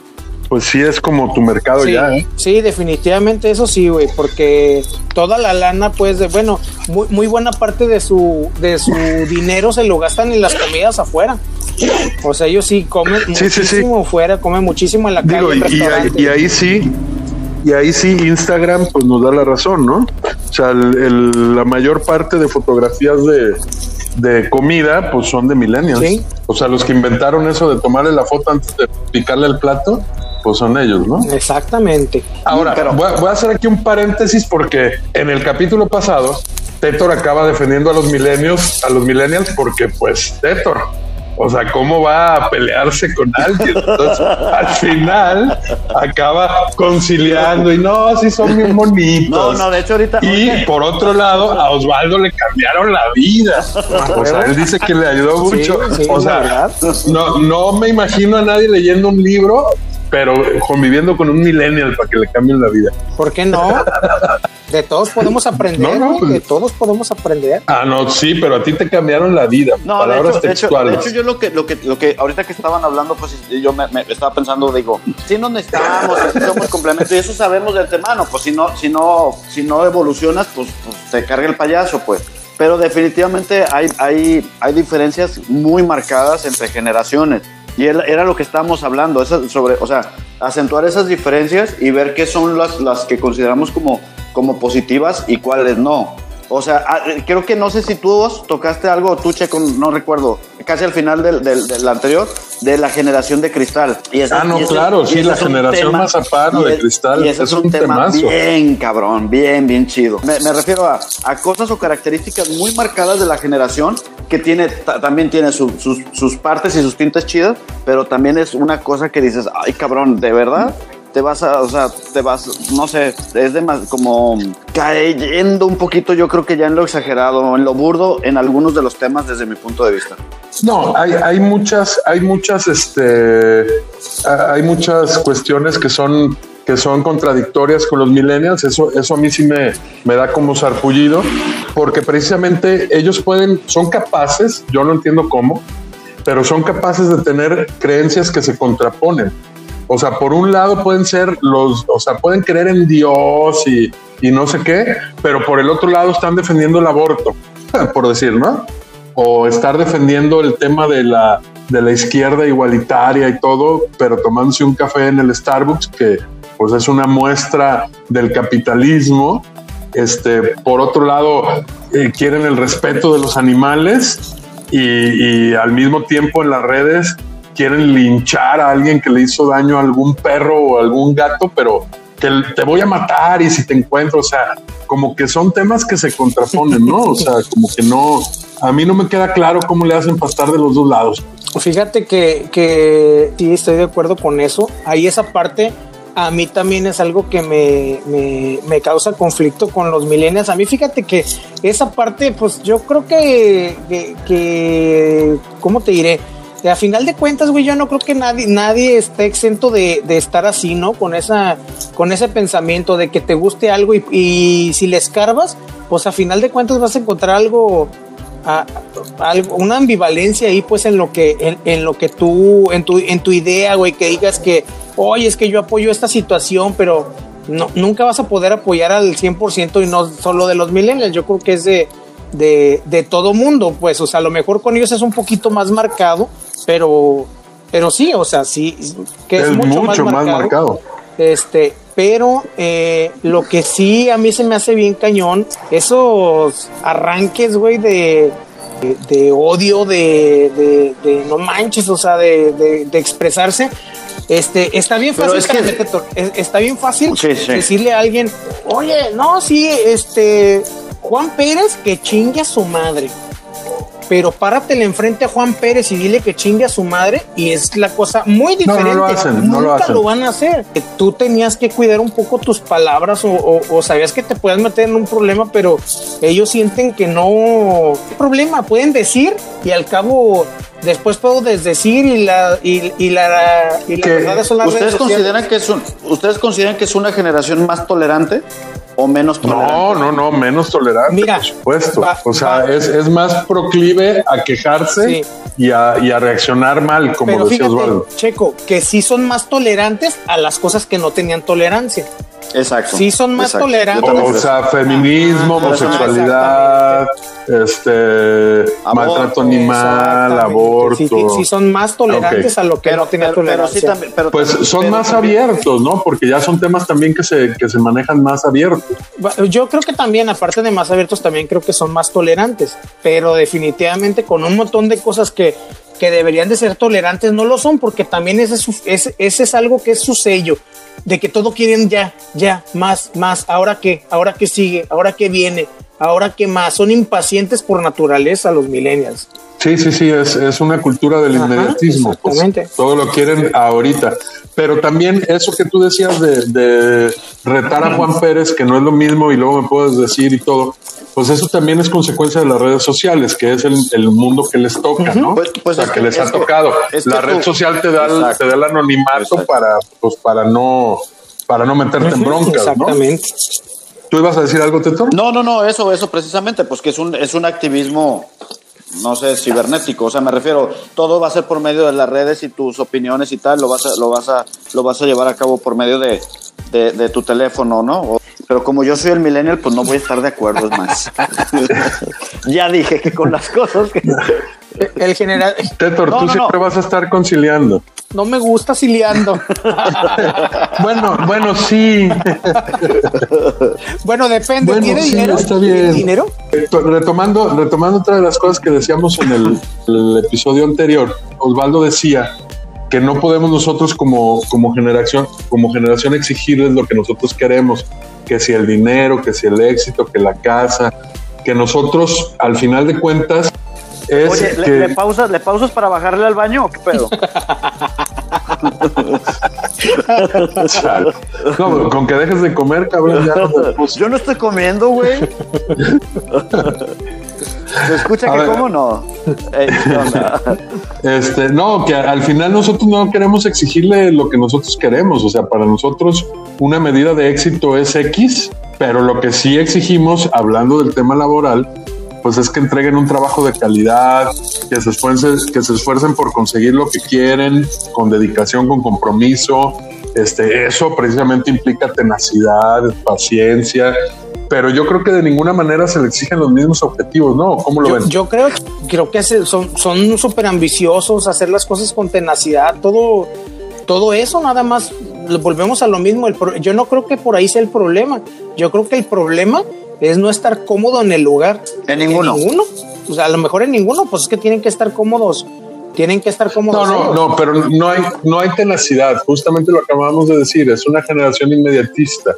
pues sí es como tu mercado Sí, ya, ¿eh? sí, definitivamente eso sí, güey, porque toda la lana, pues, de, bueno, muy, muy buena parte de su, de su dinero se lo gastan en las comidas afuera. O sea, ellos sí comen Sí, sí, sí. muchísimo fuera, comen muchísimo en la Digo, calle. y, ahí, y ahí sí, y ahí sí Instagram pues nos da la razón, ¿no? O sea, el- el- la mayor parte de fotografías de, de comida pues son de millennials. Sí. O sea, los que inventaron eso de tomarle la foto antes de picarle el plato, pues son ellos, ¿no? Exactamente. Ahora, Pero- voy, a, voy a hacer aquí un paréntesis porque en el capítulo pasado, Tetor acaba defendiendo a los millennials, a los millennials porque pues Tetor. O sea, ¿cómo va a pelearse con alguien? Entonces, al final acaba conciliando y no, sí son bien bonitos. No, no, de hecho ahorita... Y por otro lado, a Osvaldo le cambiaron la vida. O sea, él dice que le ayudó mucho. sí, o sea, no, no me imagino a nadie leyendo un libro, pero conviviendo con un millennial para que le cambien la vida. ¿Por qué no? De todos podemos aprender, No, no, güey, de pues- todos podemos aprender. Ah, no, sí, pero a ti te cambiaron la vida. No, de Palabras hecho, de, hecho, de textuales. hecho, yo lo que, lo que, lo que ahorita que estaban hablando, pues yo me, me estaba pensando, digo, si nos necesitamos, si somos complementos, y eso sabemos de antemano, pues si no, si no, si no evolucionas, pues, pues te carga el payaso, pues. Pero definitivamente hay, hay, hay diferencias muy marcadas entre generaciones. Y era lo que estábamos hablando, sobre, o sea, acentuar esas diferencias y ver qué son las, las que consideramos como, como positivas y cuáles no. O sea, ah, eh, creo que no sé si tú Os, tocaste algo, tú Checo, no recuerdo, casi al final del, del, del anterior, de la generación de cristal. Y ese- Ah, no, y ese- claro, y sí, la generación tema- Mazapán o y de cristal, Y ese es es un, un tema bien cabrón, bien, bien chido. Me, me refiero a, a cosas o características muy marcadas de la generación que tiene, ta- también tiene su- sus, sus partes y sus tintes chidas, pero también es una cosa que dices, ay cabrón, ¿de verdad? Te vas a, o sea, te vas, no sé, es de más como cayendo un poquito, yo creo que ya en lo exagerado, en lo burdo, en algunos de los temas desde mi punto de vista. No, hay, hay muchas, hay muchas, este, hay muchas cuestiones que son que son contradictorias con los millennials, eso, eso a mí sí me, me da como sarpullido, porque precisamente ellos pueden, son capaces, yo no entiendo cómo, pero son capaces de tener creencias que se contraponen. O sea, por un lado pueden ser los, o sea, pueden creer en Dios y, y no sé qué, pero por el otro lado están defendiendo el aborto, por decir, ¿no? O estar defendiendo el tema de la, de la izquierda igualitaria y todo, pero tomándose un café en el Starbucks, que pues es una muestra del capitalismo. Este, por otro lado, eh, quieren el respeto de los animales y, y al mismo tiempo en las redes quieren linchar a alguien que le hizo daño a algún perro o algún gato, pero que te voy a matar y si te encuentro, o sea, como que son temas que se contraponen, ¿no? O sea, como que no, a mí no me queda claro cómo le hacen para estar de los dos lados. Fíjate que, estoy de acuerdo con eso. Ahí esa parte a mí también es algo que me, causa conflicto con los millennials. A mí fíjate que esa parte, pues yo creo que ¿cómo te diré? A final de cuentas, güey, yo no creo que nadie, nadie esté exento de, de, estar así, ¿no? Con esa, con ese pensamiento de que te guste algo y, y si le escarbas, pues a final de cuentas vas a encontrar algo, a, algo una ambivalencia ahí, pues en lo que, en, en, lo que tú, en tu, en tu idea, güey, que digas que, oye, es que yo apoyo esta situación, pero no, nunca vas a poder apoyar al 100% y no solo de los millennials. Yo creo que es de, de, de todo mundo, pues, o sea, a lo mejor con ellos es un poquito más marcado, pero, pero sí, o sea, sí, que es, es mucho, mucho, más, más marcado. marcado. Este, pero eh, lo que sí a mí se me hace bien cañón, esos arranques, güey, de, de, de, odio, de, de, de, no manches, o sea, de, de, de expresarse. Este, está bien fácil, es que, Héctor, está bien fácil sí, sí. decirle a alguien, oye, no, sí, este, Juan Pérez que chingue a su madre. Pero páratele enfrente a Juan Pérez y dile que chingue a su madre y es la cosa muy diferente. No, no lo hacen, Nunca no lo, hacen. lo van a hacer. Tú tenías que cuidar un poco tus palabras o, o, o sabías que te puedes meter en un problema, pero ellos sienten que no hay problema. Pueden decir y al cabo después puedo desdecir y la y, y la y la verdad son las ¿Ustedes consideran que es un, ustedes consideran que es una generación más tolerante o menos tolerante? No, no, no, menos tolerante, Mira, por supuesto. va, o sea, va. es, es, más proclive a quejarse Sí. y, a, y, a, reaccionar mal, como Pero decía fíjate, Osvaldo. Checo, que sí son más tolerantes a las cosas que no tenían tolerancia. Exacto. Sí son más exacto. tolerantes. O, o sea, feminismo, homosexualidad, este, Aborto, maltrato animal, aborto. Sí, sí, sí son más tolerantes a lo que Pero, no tenía pero, pero tolerancia. sí también, pero Pues también- son pero más abiertos, ¿no? Porque ya son temas también que se, que se manejan más abiertos. Yo creo que también, aparte de más abiertos, también creo que son más tolerantes, pero definitivamente con un montón de cosas que, que deberían de ser tolerantes no lo son, porque también ese ese, ese es algo que es su sello, de que todo quieren ya, ya, más, más, ahora qué, ahora qué sigue, ahora qué viene, ahora qué más, son impacientes por naturaleza los millennials. Sí, sí, sí, es, es una cultura del Ajá, inmediatismo. pues, todo lo quieren ahorita. Pero también eso que tú decías de, de retar a Juan Pérez, que no es lo mismo y luego me puedes decir y todo, pues eso también es consecuencia de las redes sociales, que es el, el mundo que les toca, ¿no? Pues- pues o sea, es que, que- les es ha que- tocado. es que la red tú- social te da, Exacto. te da el anonimato Exacto. para, pues, para no para no meterte en broncas, ¿no? Exactamente. ¿Tú ibas a decir algo, Tetor? No, no, no, eso, eso precisamente, pues que es un, es un activismo, no sé, cibernético. O sea, me refiero, todo va a ser por medio de las redes y tus opiniones y tal, lo vas a, lo vas a, lo vas a llevar a cabo por medio de, de, tu teléfono, ¿no? O- pero como yo soy el millennial, pues no voy a estar de acuerdo, es más. ya dije que con las cosas que. El general, Tetor, No, tú no, siempre no. vas a estar conciliando. no me gusta siliando. Bueno, bueno, sí. bueno, depende, Bueno, ¿tiene sí, dinero? está ¿Tiene bien. dinero? Retomando, retomando otra de las cosas que decíamos en el, el episodio anterior, Osvaldo decía que no podemos nosotros como, como generación, como generación exigirles lo que nosotros queremos, que si el dinero, que si el éxito, que la casa, que nosotros al final de cuentas es Oye, que ¿le, le pausas, ¿le pausas para bajarle al baño o qué pedo? No, con que dejes de comer, cabrón, ya no. Yo no estoy comiendo, güey. ¿Se escucha A que ver. como no? Ey, ¿qué onda? Este, no, que al final nosotros no queremos exigirle lo que nosotros queremos. O sea, para nosotros una medida de éxito es X, pero lo que sí exigimos, hablando del tema laboral, pues es que entreguen un trabajo de calidad, que se esfuercen, que se esfuercen por conseguir lo que quieren, con dedicación, con compromiso. Este, eso precisamente implica tenacidad, paciencia, pero yo creo que de ninguna manera se le exigen los mismos objetivos, ¿no? ¿Cómo lo Yo, ven? yo creo, creo que son son súper ambiciosos, hacer las cosas con tenacidad, todo, todo eso nada más, volvemos a lo mismo. El pro- yo no creo que por ahí sea el problema. Yo creo que el problema es no estar cómodo en el lugar. En ninguno. En ninguno. O sea, a lo mejor en ninguno, pues es que tienen que estar cómodos. Tienen que estar No, cómodos. no, ellos. no, pero no hay, no hay tenacidad. Justamente lo acabamos de decir. Es una generación inmediatista.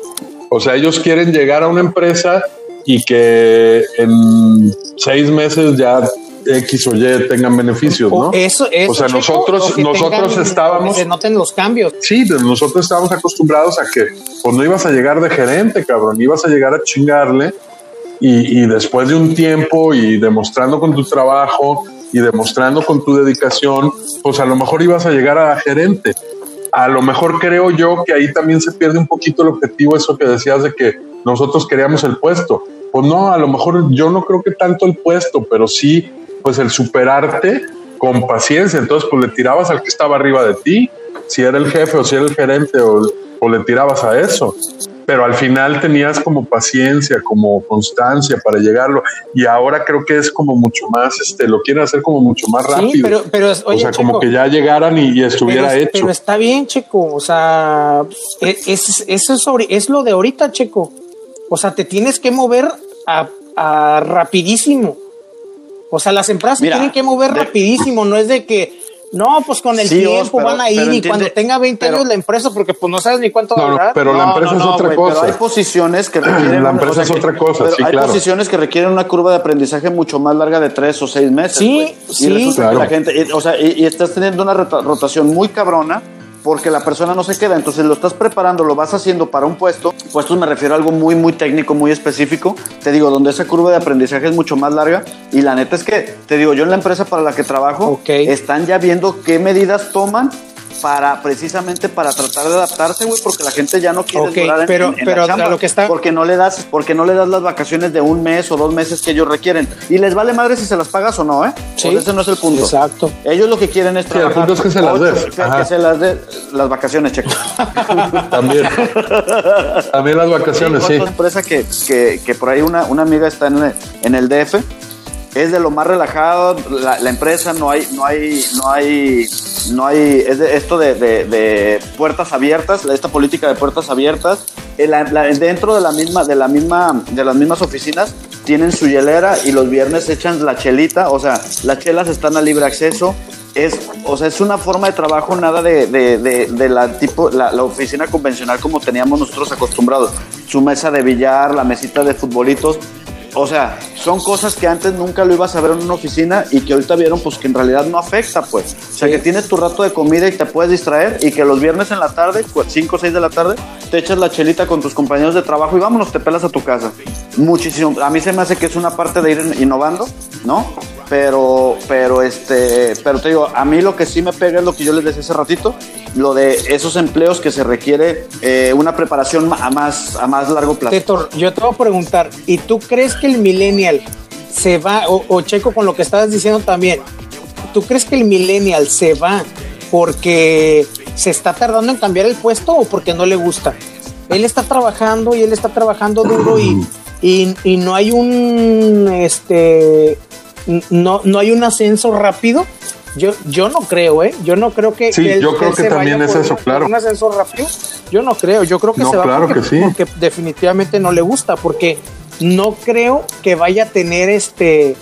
O sea, ellos quieren llegar a una empresa y que en seis meses ya X o Y tengan beneficios, ¿no? Eso, eso, o sea, Checo, nosotros, o nosotros tengan- estábamos. que se noten los cambios. Sí, pero nosotros estábamos acostumbrados a que pues no ibas a llegar de gerente, cabrón, ibas a llegar a chingarle y, y después de un tiempo y demostrando con tu trabajo y demostrando con tu dedicación, pues a lo mejor ibas a llegar a gerente. A lo mejor creo yo que ahí también se pierde un poquito el objetivo, eso que decías de que nosotros queríamos el puesto. Pues no, a lo mejor yo no creo que tanto el puesto, pero sí, pues el superarte con paciencia. Entonces, pues le tirabas al que estaba arriba de ti, si era el jefe o si era el gerente, o, o le tirabas a eso. Pero al final tenías como paciencia, como constancia para llegarlo. Y ahora creo que es como mucho más, este, lo quieren hacer como mucho más rápido. Sí, pero, pero es- o oye, sea, como que ya llegaran y, y estuviera pero, hecho. pero está bien, Checo. O sea, es, es- eso es, ahori- es lo de ahorita, Checo. O sea, te tienes que mover a, a rapidísimo. O sea, las empresas se Mira, tienen que mover de- rapidísimo. No es de que, no, pues con el Sí, tiempo pero- van a ir y entiende- cuando tenga 20 pero- años la empresa, porque pues no sabes ni cuánto va a durar. pero la empresa es otra cosa. Pero hay posiciones que requieren. La una- empresa es que- otra cosa, pero sí, hay claro. posiciones que requieren una curva de aprendizaje mucho más larga de tres o seis meses. Sí, güey. sí. Y resulta Claro. que la gente, y- o sea, y, y estás teniendo una rota- rotación muy cabrona porque la persona no se queda. Entonces lo estás preparando, lo vas haciendo para un puesto. Puestos me refiero a algo muy, muy técnico, muy específico. Te digo, donde esa curva de aprendizaje es mucho más larga. Y la neta es que, te digo, yo en la empresa para la que trabajo, están ya viendo qué medidas toman para precisamente para tratar de adaptarse, güey, porque la gente ya no quiere Ok, durar en- pero- en, en pero la a chamba, lo que está- porque no le das porque no le das las vacaciones de un mes o dos meses que ellos requieren y les vale madre si se las pagas o no, ¿eh? Sí. Sea, ese no es el punto. Exacto. Ellos lo que quieren es el trabajar punto es que se las des. que, se las des las vacaciones, checo. También. También las vacaciones, sí. Otra empresa que, que, que por ahí una, una amiga está en el, en el DF. Es de lo más relajado, la, empresa no hay, no hay, no hay, no hay, es de esto de, de- puertas abiertas, esta política de puertas abiertas. La- dentro de la misma, de la misma, de las mismas oficinas tienen su hielera y los viernes echan la chelita, o sea, las chelas están a libre acceso. Es, o sea, es una forma de trabajo nada de, de, de- de la tipo, la, la oficina convencional como teníamos nosotros acostumbrados. Su mesa de billar, la mesita de futbolitos. O sea, son cosas que antes nunca lo ibas a ver en una oficina y que ahorita vieron pues que en realidad no afecta pues. O sea, Sí. que tienes tu rato de comida y te puedes distraer y que los viernes en la tarde, 5 o 6 de la tarde, te echas la chelita con tus compañeros de trabajo y vámonos, te pelas a tu casa. Muchísimo. A mí se me hace que es una parte de ir innovando, ¿no? Pero, pero este, pero te digo, a mí lo que sí me pega es lo que yo les decía hace ratito, lo de esos empleos que se requiere eh, una preparación a más, a más largo plazo. Tetor, yo te voy a preguntar, ¿y tú crees que el millennial se va, o, o checo con lo que estabas diciendo también, ¿tú crees que el millennial se va porque se está tardando en cambiar el puesto o porque no le gusta? Él está trabajando y él está trabajando duro y, y, y no hay un, este, no, no hay un ascenso rápido. Yo, yo no creo, ¿eh? Yo no creo que. Sí, él- yo creo que también es eso, claro. Un ascenso rápido. Yo no creo. Yo creo que No, se va claro porque, que sí. porque definitivamente no le gusta, porque no creo que vaya a tener este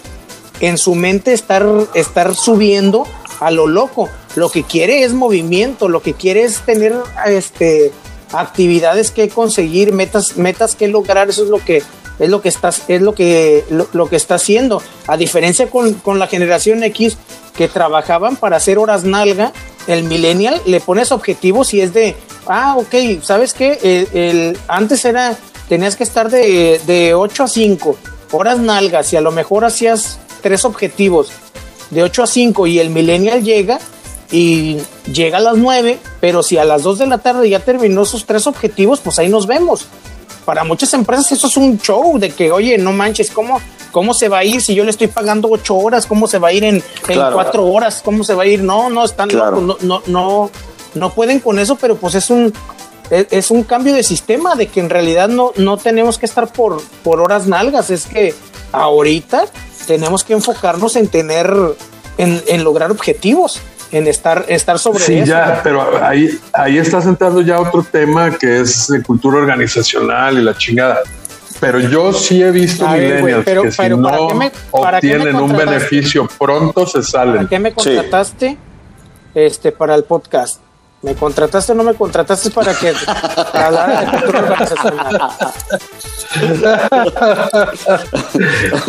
en su mente estar, estar subiendo a lo loco. Lo que quiere es movimiento, lo que quiere es tener este actividades que conseguir, metas, metas que lograr, eso es lo que es lo que estás, es lo que lo, lo que está haciendo. A diferencia con, con la generación X que trabajaban para hacer horas nalga, el millennial le pones objetivos y es de, ah, ok, ¿sabes qué? El, el- antes era, tenías que estar de, de 8 a 5 horas nalgas y a lo mejor hacías tres objetivos de 8 a 5 y el millennial llega y llega a las 9, pero si a las 2 de la tarde ya terminó sus tres objetivos, pues ahí nos vemos. Para muchas empresas eso es un show de que, oye, no manches, ¿cómo, cómo se va a ir si yo le estoy pagando 8 horas? ¿Cómo se va a ir en. 4 horas? ¿Cómo se va a ir? No, no, están Claro. locos, no, no, no, no pueden con eso, pero pues es un, es, es un cambio de sistema, de que en realidad no, no tenemos que estar por, por horas nalgas, es que ahorita tenemos que enfocarnos en tener, en, en lograr objetivos, en estar, estar sobre Sí, eso. ya, pero ahí, ahí estás entrando ya otro tema que es de cultura organizacional y la chingada. Pero yo sí he visto ver, millennials pero- que si pero ¿para no me- para obtienen un beneficio pronto se ¿Para salen. qué me contrataste este, para el podcast? ¿Me contrataste o no me contrataste para que para organizacional?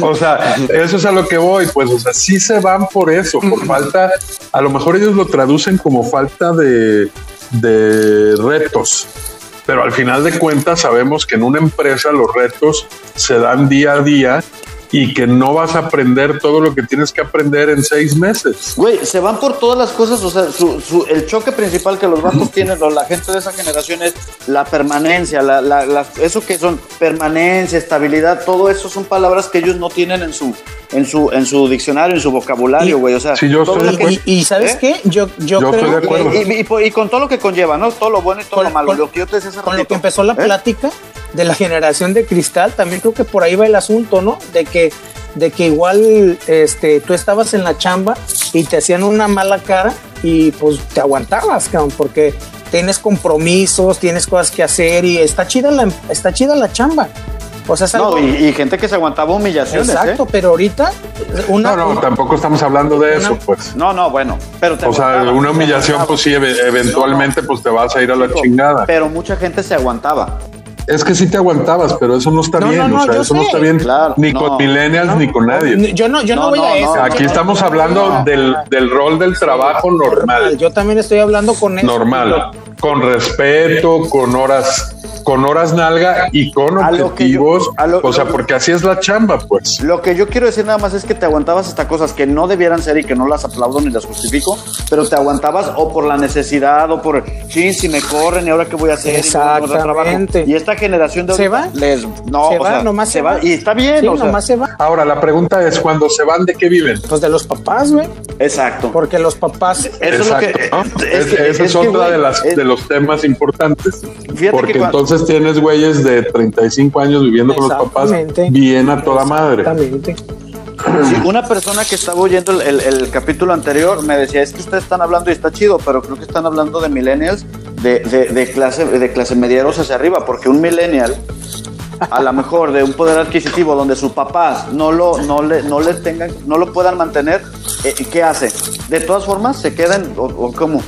o sea, eso es a lo que voy, pues, o sea, sí se van por eso, por falta, a lo mejor ellos lo traducen como falta de, de retos, pero al final de cuentas sabemos que en una empresa los retos se dan día a día y que no vas a aprender todo lo que tienes que aprender en seis meses. Güey, se van por todas las cosas, o sea, su, su- el choque principal que los vatos tienen, o la gente de esa generación es la permanencia, la, la- la- eso que son permanencia, estabilidad, todo eso son palabras que ellos no tienen en su, en su, en su diccionario, en su vocabulario, güey, o sea, Sí, yo estoy que- Y, y ¿sabes ¿Eh? qué? Yo, yo, Yo estoy creo de acuerdo. que y, y- y con todo lo que conlleva, ¿no? Todo lo bueno y todo Con- lo malo, con- lo que yo te decía hace con lo ratito. que empezó la ¿Eh? plática de la generación de cristal, también creo que por ahí va el asunto, ¿no? De que, de que igual este, tú estabas en la chamba y te hacían una mala cara y pues te aguantabas, cabrón, porque tienes compromisos, tienes cosas que hacer y está chida la, está chida la chamba. O sea, es No, y, y gente que se aguantaba humillaciones, Exacto, ¿eh? pero ahorita una, No, no, tampoco estamos hablando de eso, pues. No, no, bueno, pero te O sea, una humillación, pues sí, eve- eventualmente, pues te vas a ir a la Chico, chingada. Pero mucha gente se aguantaba. Es que sí te aguantabas, pero eso no está No, bien. no, no, o sea, yo eso no está bien Claro, ni no. con millennials ni con nadie. yo no, yo no, No, voy no, a no. eso. Aquí estamos hablando del, del rol del trabajo normal. Yo también estoy hablando con eso. Normal. Con respeto, con horas, con horas nalga y con A lo que yo- objetivos. a lo- o sea, lo- porque así es la chamba, pues. Lo que yo quiero decir nada más es que te aguantabas hasta cosas que no debieran ser y que no las aplaudo ni las justifico, pero te aguantabas o por la necesidad o por, sí, si me corren y ahora qué voy a hacer. Exactamente. Y esta generación de ¿Se ahorita va? les no, se o va, sea, nomás se va. y está bien, Sí, o sea, nomás se va. Ahora, la pregunta es, cuando se van, ¿de qué viven? Pues de los papás, güey. exacto. Porque los papás. Eso es lo que Exacto, ¿no? es Es- esa es, que, otra güey, de, las, es- de los temas importantes. Fíjate Porque que cuando- entonces tienes güeyes de 35 años viviendo con los papás bien a toda madre. Exactamente. Sí, una persona que estaba oyendo el, el- el capítulo anterior me decía, es que ustedes están hablando y está chido, pero creo que están hablando de millennials de, de- de clase de clase medieros hacia arriba, porque un millennial a lo mejor de un poder adquisitivo donde sus papás no lo no le no le tengan no lo puedan mantener eh, ¿qué hace? De todas formas se quedan o, o cómo?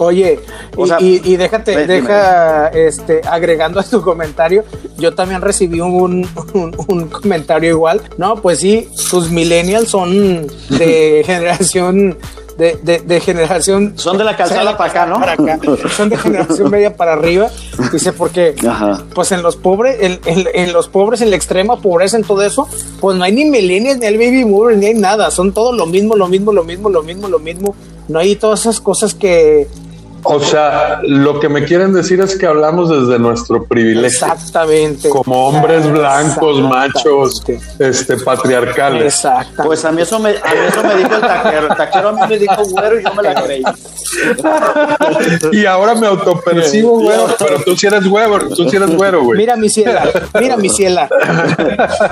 Oye, O y, sea, y- y déjate, dime. deja, este, agregando a tu comentario, yo también recibí un, un, un comentario igual. No, pues sí, tus millennials son de generación, de, de, de generación. Son de la calzada para acá, ¿no? Para acá. Son de generación media para arriba. Dice, porque, Ajá. pues en los pobres, en, en- en los pobres, en la extrema pobreza, en todo eso, pues no hay ni millennials, ni hay baby boomers, ni hay nada. Son todo lo mismo, lo mismo, lo mismo, lo mismo, lo mismo. No hay todas esas cosas que, O sea, lo que me quieren decir es que hablamos desde nuestro privilegio. Exactamente. Como hombres blancos, machos, este, patriarcales. Exacto. Pues a mí eso me a mí eso me dijo el taquero, el taquero a mí me dijo güero y yo me la creí. Y ahora me autopercibo, güero, pero tú sí eres güero, tú sí eres güero, güey. mira mi ciela, mira mi ciela.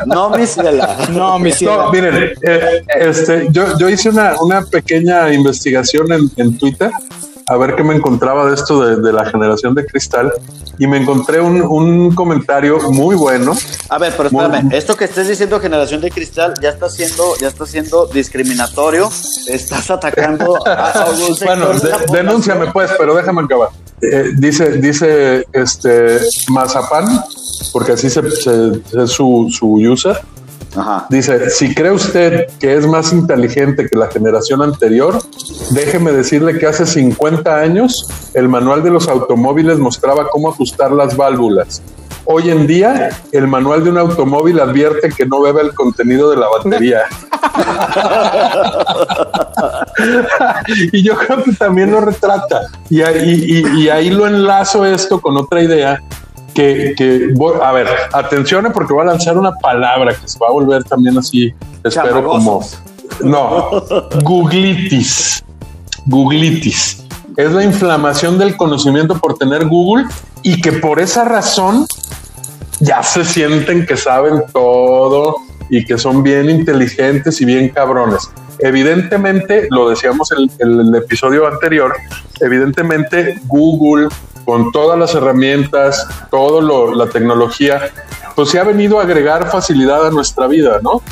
No, mi ciela. No, mi ciela. No, miren, eh, este, yo, yo hice una, una pequeña investigación en, en Twitter a ver qué me encontraba de esto de, de la generación de cristal y me encontré un, un comentario muy bueno. A ver, pero espérame, Muy- esto que estés diciendo generación de cristal ya está siendo, ya está siendo discriminatorio, estás atacando a, a un sector Bueno, de denúnciame pues, pero déjame acabar. Eh, dice, dice este Mazapán, porque así se, se- es su, su user. Dice, si cree usted que es más inteligente que la generación anterior, déjeme decirle que hace 50 años el manual de los automóviles mostraba cómo ajustar las válvulas. Hoy en día, el manual de un automóvil advierte que no bebe el contenido de la batería. y yo creo que también lo retrata. Y ahí lo enlazo esto con otra idea que, que voy- a ver, atención porque voy a lanzar una palabra que se va a volver también así, espero como, no, googlitis, googlitis. Es la inflamación del conocimiento por tener Google y que por esa razón ya se sienten que saben todo y que son bien inteligentes y bien cabrones. Evidentemente, lo decíamos en en el episodio anterior, evidentemente Google, con todas las herramientas, toda la tecnología, pues se ha venido a agregar facilidad a nuestra vida, ¿no?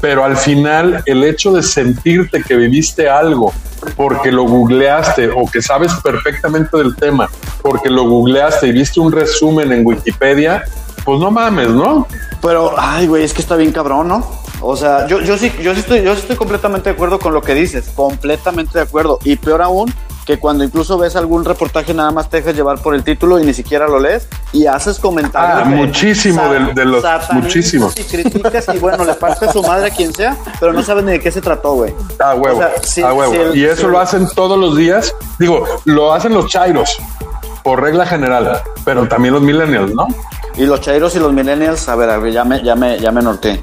pero al final el hecho de sentirte que viviste algo porque lo googleaste o que sabes perfectamente del tema, porque lo googleaste y viste un resumen en Wikipedia, pues no mames, ¿no? Pero, ay, güey, es que está bien cabrón, ¿no? O sea, yo, yo sí, yo estoy, yo sí estoy completamente de acuerdo con lo que dices, completamente de acuerdo. Y peor aún, que cuando incluso ves algún reportaje nada más te dejas llevar por el título y ni siquiera lo lees y haces comentarios. Ah, muchísimo de- de los- satanistas muchísimo. Y criticas y bueno, le parte su madre a quien sea, pero no sabes ni de qué se trató, güey. A huevo, O sea, si- a huevo. el- y eso lo hacen todos los días. Digo, lo hacen los chairos, por regla general, pero también los millennials, ¿no? Y los chairos y los millennials, a ver, a ver, ya me, ya me, ya me norteé.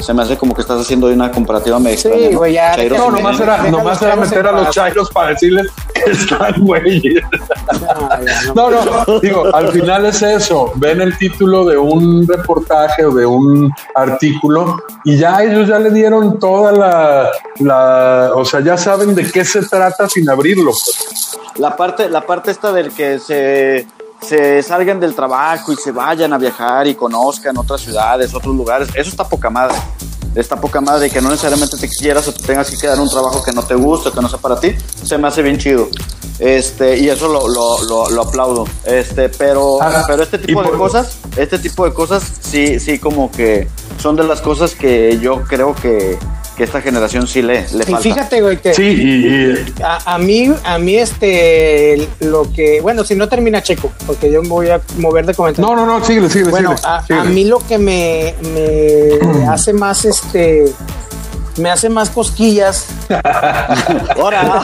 Se me hace como que estás haciendo una comparativa me extraña, ¿no? güey, ya, Chairos No, nomás era, nomás era meter a los chairos para decirles que están güeyes. No, no, digo, al final es eso. Ven el título de un reportaje o de un artículo y ya ellos ya le dieron toda la, la, o sea, ya saben de qué se trata sin abrirlo. pues. La parte, la parte esta del que se, se salgan del trabajo y se vayan a viajar y conozcan otras ciudades, otros lugares, eso está poca madre. Está poca madre que no necesariamente te quieras o te tengas que quedar en un trabajo que no te gusta, que no sea para ti, se me hace bien chido. Este, y eso lo, lo, lo, lo aplaudo. Este, pero, pero este tipo de cosas, este tipo de cosas, sí, sí, como que son de las cosas que yo creo que, que esta generación sí le, le Y falta. fíjate, güey, que Sí, y, y- a, a mí, a mí, este, lo que, bueno, si no termina Checo, porque yo me voy a mover de comentario. no, no, no, síguele, síguele. Bueno, síguele, a, a mí lo que me, me hace más, este, me hace más cosquillas. Ahora,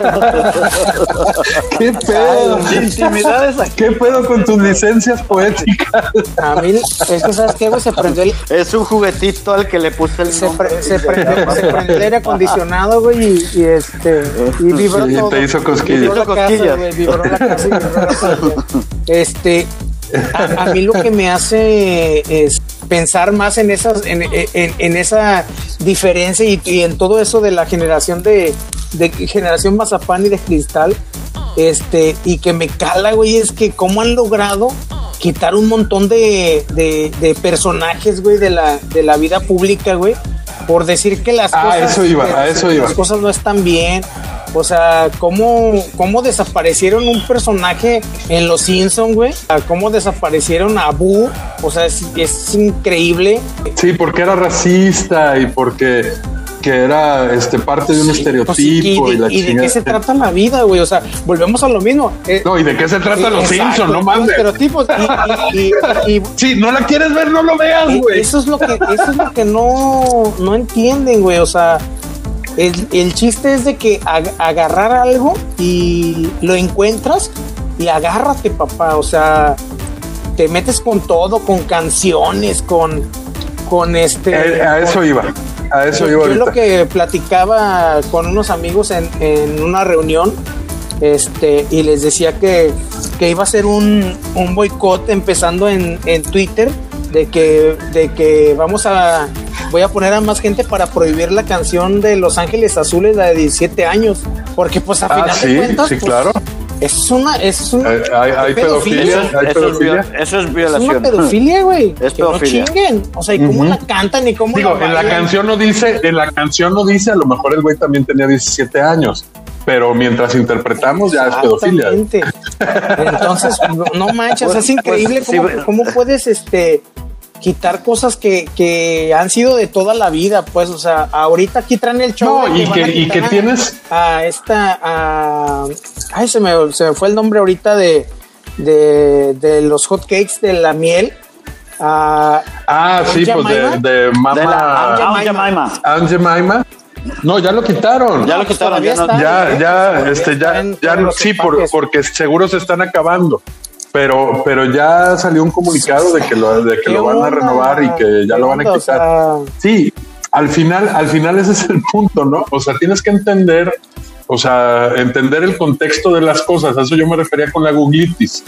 ¿Qué pedo? intimidades aquí. ¿Qué pedo con tus licencias poéticas? A mí, es que, ¿sabes qué, güey? Se prendió el, Es un juguetito al que le puse el se, nombre. pre- se prendió, se prendió el aire acondicionado, güey, y, y, este, y vibró Sí, todo. te hizo cosquillas. Vibró la casa, Cosquillas. güey, vibró la casa y vibró la casa. Este, a, mí lo que me hace es pensar más en esas, en, esa diferencia y, en todo eso de la generación de, generación mazapán y de cristal, este, y que me cala, güey, es que cómo han logrado quitar un montón de, de, de personajes, güey, de la, de la vida pública, güey, por decir que las Ah, cosas, eso iba, a eso iba. las cosas no están bien. O sea, cómo, cómo desaparecieron un personaje en Los Simpsons, güey. Cómo desaparecieron a Boo. O sea, es, es increíble. Sí, porque era racista y porque que era este parte de un Pues, estereotipo ¿y, y, de, la y de qué se trata la vida, güey? O sea, volvemos a lo mismo. Eh, No, ¿y de qué se trata los exacto, Simpsons? No mames. Estereotipos. Y, y- y- y- Si no la quieres ver, no lo veas, Eh, güey. Eso es lo que, eso es lo que no, no entienden, güey. O sea, el, el chiste es de que ag- agarrar algo y lo encuentras y agárrate, papá. O sea, te metes con todo, con canciones, con, con este. Eh, a eso iba. A eso Yo, yo lo que platicaba con unos amigos en, en una reunión, este, y les decía que, que iba a ser un, un boicot empezando en, en Twitter, de que, de que vamos a, voy a poner a más gente para prohibir la canción de Los Ángeles Azules, la de 17 años, porque pues a Ah, final sí, de cuentas, sí, pues, claro. Es una, es una hay, hay pedofilia, hay Eso es, pedofilia. eso es es violación. una pedofilia, güey. Es que no chinguen. O sea, y cómo la cantan y cómo Digo, en la canción no dice, en la canción no dice, a lo mejor el güey también tenía 17 años, pero mientras interpretamos ya es pedofilia. Exactamente. Entonces, no, manches, Pues- es increíble pues, cómo puedes este quitar cosas que, que han sido de toda la vida, pues, o sea, ahorita aquí traen el show. No, de y que, y que tienes, a esta a, ay se me, se me fue el nombre ahorita de de, de los hot cakes de la miel a ah, sí, pues de, de De la Mama Aunt Jemima. Jemima. Aunt Jemima. No, ya lo quitaron. Ya lo pues quitaron, ya no- ya, ya, Todavía este, ya, ya, sí, por- porque seguro se están acabando. Pero, pero ya salió un comunicado de que lo, de que ¿Qué lo van a renovar y que ya ¿Qué lo van a quitar. Sí, al final, al final ese es el punto, ¿no? O sea, tienes que entender, o sea, entender el contexto de las cosas. A eso yo me refería con la Googlitis.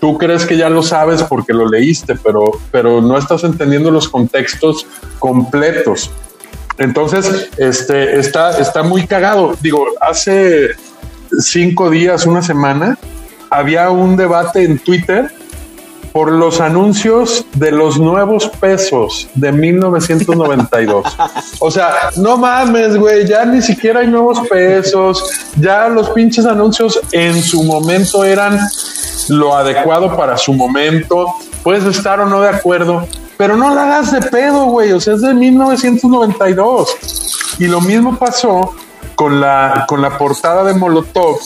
Tú crees que ya lo sabes porque lo leíste, pero, pero no estás entendiendo los contextos completos. Entonces, este está, está muy cagado. Digo, hace cinco días, una semana, había un debate en Twitter por los anuncios de los nuevos pesos de 1992. O sea, no mames, güey, ya ni siquiera hay nuevos pesos, ya los pinches anuncios en su momento eran lo adecuado para su momento, puedes estar o no de acuerdo, pero no la hagas de pedo, güey, o sea, es de 1992. Y lo mismo pasó con la, con la portada de Molotov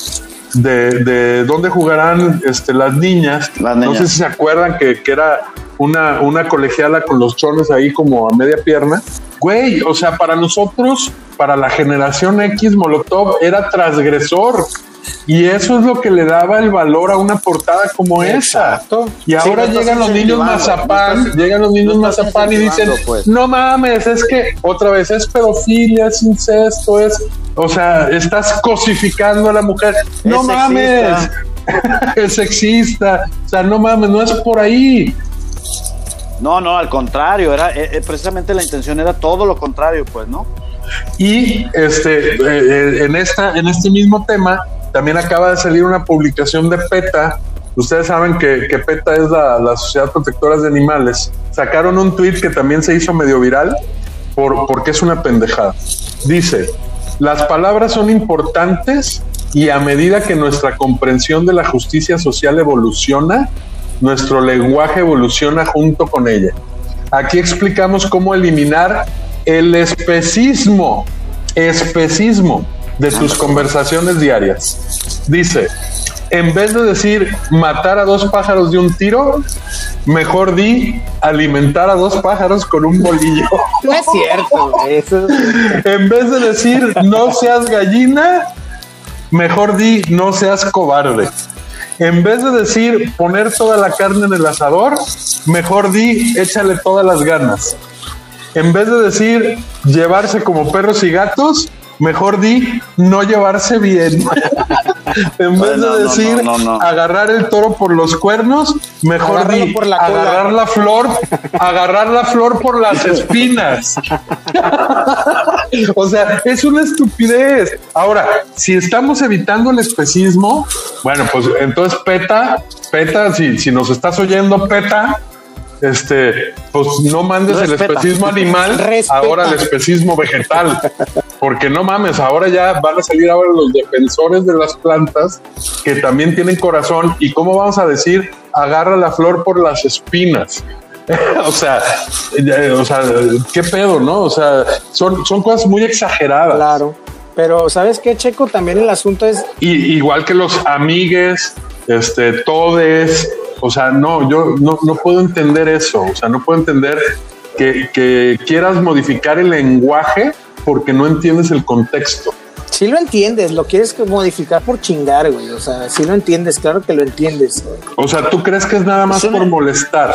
de, de dónde jugarán este, las niñas. Las No sé si se acuerdan que, que era una, una colegiala con los chones ahí como a media pierna. Güey, o sea, para nosotros, para la generación X, Molotov era transgresor. Y eso es lo que le daba el valor a una portada como esa. Y ahora no estás llegan los niños mazapán, llegan los niños mazapán y dicen, pues. no mames, es que otra vez es pedofilia, es incesto, es, o sea, estás cosificando a la mujer. No Es mames, es sexista, o sea, no mames, no es por ahí. No, no, al contrario, era eh, eh, precisamente la intención era todo lo contrario, pues, ¿no? Y este, eh, en, esta, en este mismo tema, también acaba de salir una publicación de PETA. Ustedes saben que, PETA es la, la Sociedad Protectora de Animales. Sacaron un tweet que también se hizo medio viral por, porque es una pendejada. Dice, las palabras son importantes y a medida que nuestra comprensión de la justicia social evoluciona, nuestro lenguaje evoluciona junto con ella. Aquí explicamos cómo eliminar el especismo, especismo de tus conversaciones diarias. Dice, en vez de decir matar a dos pájaros de un tiro, mejor di alimentar a dos pájaros con un bolillo. No es cierto, eso En vez de decir no seas gallina, mejor di no seas cobarde. En vez de decir poner toda la carne en el asador, mejor di échale todas las ganas. En vez de decir llevarse como perros y gatos, mejor di no llevarse bien. en vez no, de no, decir no, no. agarrar el toro por los cuernos, mejor Agárralo di por la cola. agarrar la flor, agarrar la flor por las espinas. O sea, es una estupidez. Ahora, si estamos evitando el especismo, bueno, pues entonces PETA, PETA, si, si nos estás oyendo, PETA, este, pues no mandes el especismo animal, Respeta. ahora el especismo vegetal. Porque no mames, ahora ya van a salir ahora los defensores de las plantas que también tienen corazón. ¿Y cómo vamos a decir agarra la flor por las espinas? o sea, o sea, qué pedo, ¿no? O sea, son, son cosas muy exageradas. claro. Pero ¿sabes qué, Checo? También el asunto es Y, igual que los amigues, este, todes, o sea, no, yo no, no puedo entender eso, o sea, no puedo entender que, que quieras modificar el lenguaje porque no entiendes el contexto. Si lo entiendes, lo quieres que modificar por chingar, güey. O sea, si lo entiendes, claro que lo entiendes. O sea, tú crees que es nada más Es una- por molestar.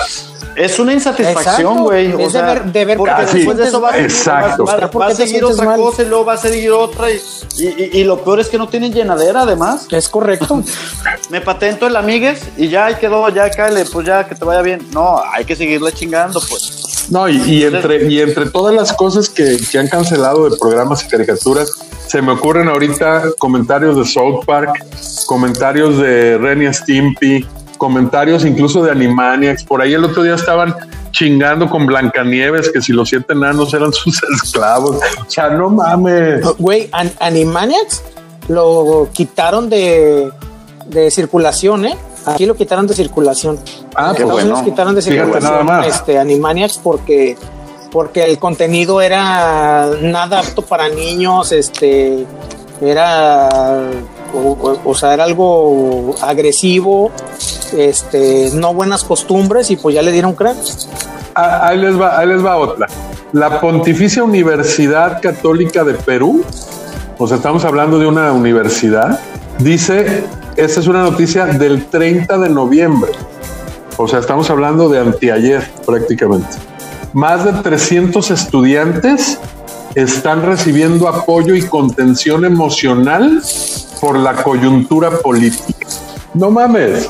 Es una insatisfacción, güey. O Es de sea, ver- de ver porque por qué después de eso va a seguir, Exacto. va- va- ¿Por va a seguir otra mal? cosa y luego va a seguir otra. Y, y, y- y lo peor es que no tienen llenadera, además. Es correcto. Me patento el amigues y ya ahí quedó, ya cáele, pues ya que te vaya bien. No, hay que seguirle chingando, pues. No, y, entre, y entre todas las cosas que, que han cancelado de programas y caricaturas, se me ocurren ahorita comentarios de South Park, comentarios de Ren y Stimpy, comentarios incluso de Animaniacs. Por ahí el otro día estaban chingando con Blancanieves que si los siete enanos eran sus esclavos. O sea, no mames. Güey, An- Animaniacs lo quitaron de, de circulación, ¿eh? Aquí lo quitaron de circulación. Ah, En qué Estados bueno. Quitaron de circulación este, Animaniacs porque porque el contenido era nada apto para niños, este era o sea, era algo agresivo, este, no buenas costumbres y pues ya le dieron crack. Ah, ahí les va, ahí les va otra. La Pontificia Universidad Católica de Perú, o sea, estamos hablando de una universidad, dice, esta es una noticia del 30 de noviembre, o sea, estamos hablando de anteayer prácticamente. Más de 300 estudiantes están recibiendo apoyo y contención emocional por la coyuntura política. No mames.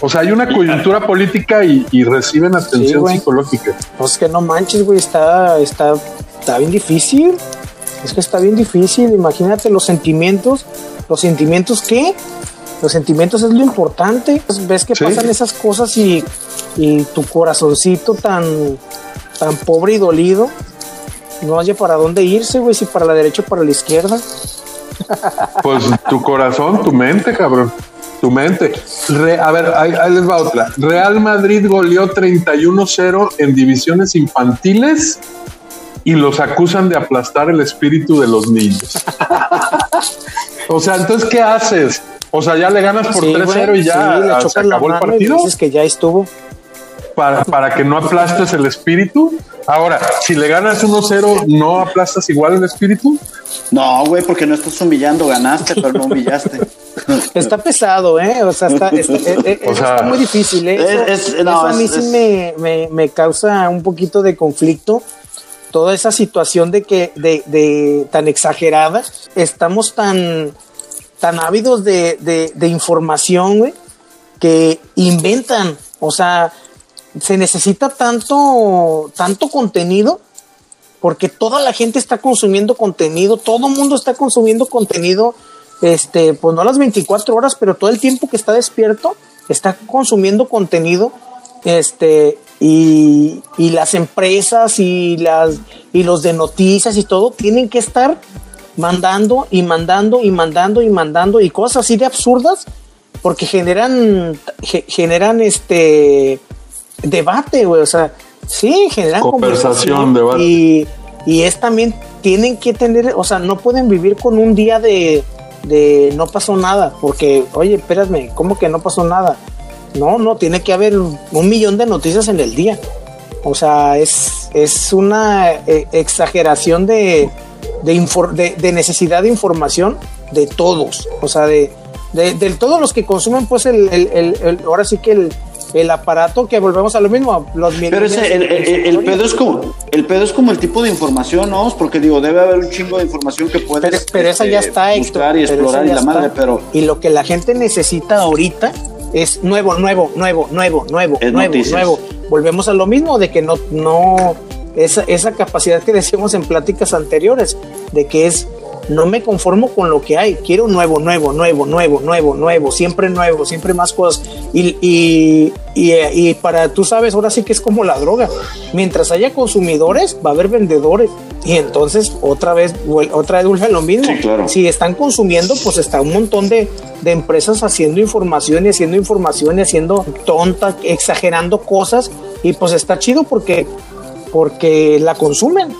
O sea, hay una coyuntura política y, y reciben atención güey. psicológica. Pues que no manches, güey, está, está, está bien difícil. Es que está bien difícil. Imagínate los sentimientos, los sentimientos que Los sentimientos es lo importante. Pues, ves que Sí. pasan esas cosas y, y tu corazoncito tan, tan pobre y dolido no haya para dónde irse, güey, si para la derecha o para la izquierda. Pues tu corazón, tu mente, cabrón. Tu mente. Re- a ver, ahí, ahí les va otra. Real Madrid goleó 31-0 en divisiones infantiles y los acusan de aplastar el espíritu de los niños. o sea, entonces, ¿qué haces? O sea, ya le ganas por Sí, 3-0 güey, y ya sí, le se chocas la acabó el partido dices que ya estuvo. para, para que no aplastes el espíritu. Ahora, si le ganas 1-0, ¿no aplastas igual el espíritu? No, güey, porque no estás humillando, ganaste, pero no humillaste. Está pesado, ¿eh? O sea, está, está- eh, eh, O eso sea, está muy difícil, ¿eh? Eso, es- es- no, eso a mí es- sí es- me, me- me causa un poquito de conflicto. Toda esa situación de que, de, tan exagerada, estamos tan, tan ávidos de, de, de información, güey, que inventan. O sea, se necesita tanto, tanto contenido porque toda la gente está consumiendo contenido, todo el mundo está consumiendo contenido, este, pues no a las 24 horas, pero todo el tiempo que está despierto está consumiendo contenido, este, y, y las empresas y las y los de noticias y todo tienen que estar mandando y mandando y mandando y mandando y cosas así de absurdas porque generan ge- generan este debate, güey, o sea, sí, generan Conversación, conversación, debate. y, y es también tienen que tener, o sea, no pueden vivir con un día de, de no pasó nada, porque, oye, espérame, ¿cómo que no pasó nada? No, no, tiene que haber un millón de noticias en el día. O sea, es, es una eh, exageración de, de, infor- de- de necesidad de información de todos. O sea, de, de, de todos los que consumen, pues, el, el- el- el- ahora sí que el, el aparato que volvemos a lo mismo. Los Pero ese, el, el- el- pedo es como, el pedo es como el tipo de información, ¿no? Porque digo, debe haber un chingo de información que puedes Pero, pero esa ya este, está, buscar y explorar y la madre, pero Y lo que la gente necesita ahorita es nuevo, nuevo, nuevo, nuevo, nuevo, Es nuevo, noticias. nuevo. Volvemos a lo mismo de que no, no, esa, esa capacidad que decíamos en pláticas anteriores, de que es no me conformo con lo que hay, quiero nuevo, nuevo, nuevo, nuevo, nuevo, nuevo, siempre nuevo, siempre más cosas. Y, y, y, y para, tú sabes, ahora sí que es como la droga. Mientras haya consumidores, va a haber vendedores. Y entonces otra vez, otra vez vuelve a lo mismo. Sí, claro. Si están consumiendo, pues está un montón de, de empresas haciendo información y haciendo información y haciendo tonta, exagerando cosas. Y pues está chido porque, porque la consumen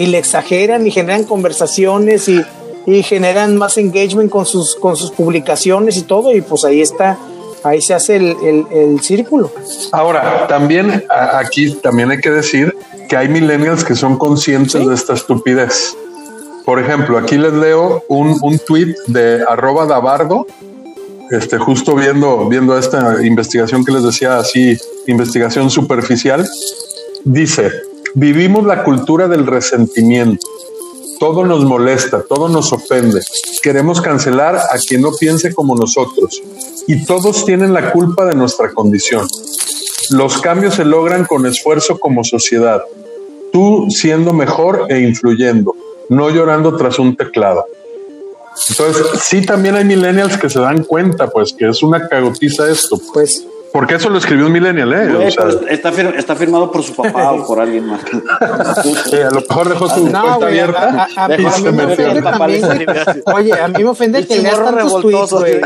y le exageran y generan conversaciones y, y generan más engagement con sus, con sus publicaciones y todo. Y pues ahí está, ahí se hace el, el- el círculo. Ahora, también aquí también hay que decir que hay millennials que son conscientes de esta estupidez. Por ejemplo, aquí les leo un, un tweet de arroba Dabardo, este, justo viendo, viendo esta investigación que les decía así, investigación superficial. Dice, vivimos la cultura del resentimiento. Todo nos molesta, todo nos ofende. Queremos cancelar a quien no piense como nosotros. Y todos tienen la culpa de nuestra condición. Los cambios se logran con esfuerzo como sociedad. Tú siendo mejor e influyendo, no llorando tras un teclado. Entonces, sí también hay millennials que se dan cuenta, pues, que es una cagotiza esto. Pues Porque eso lo escribió un millennial, ¿eh? Güey, O sea, está, fir- está firmado por su papá o por alguien más. eh, a lo mejor dejó su No, cuenta güey, abierta a- a- y a se mí me metió. ofende también. Oye, a mí me ofende que leas tantos tweets, revoltoso, güey. sí.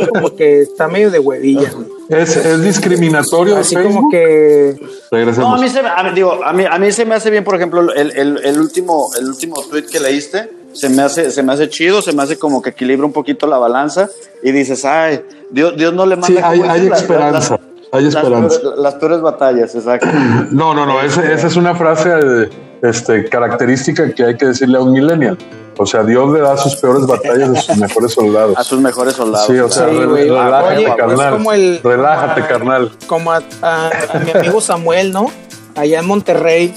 Es como, que está medio de huevilla, güey. Es, es discriminatorio Así Facebook. como que Regresemos. No, a mí, se, me- a mí, digo, a, mí, a mí se me hace bien, por ejemplo, el, el, el último, el último tweet que leíste, se me, hace, se me hace chido, se me hace como que equilibra un poquito la balanza y dices, ay, Dios, Dios no le manda... Sí, hay- esperanza, las- hay las esperanza. peores- Las, peores batallas, exacto. No, no, no, ese- esa es una frase este, característica que hay que decirle a un millennial. O sea, Dios le da sus peores batallas a sus mejores soldados. A sus mejores soldados. Sí, o sea, Sí, re- relájate, Oye, carnal. como el- relájate, como a- carnal. como a, a- a mi amigo Samuel, ¿no? Allá en Monterrey,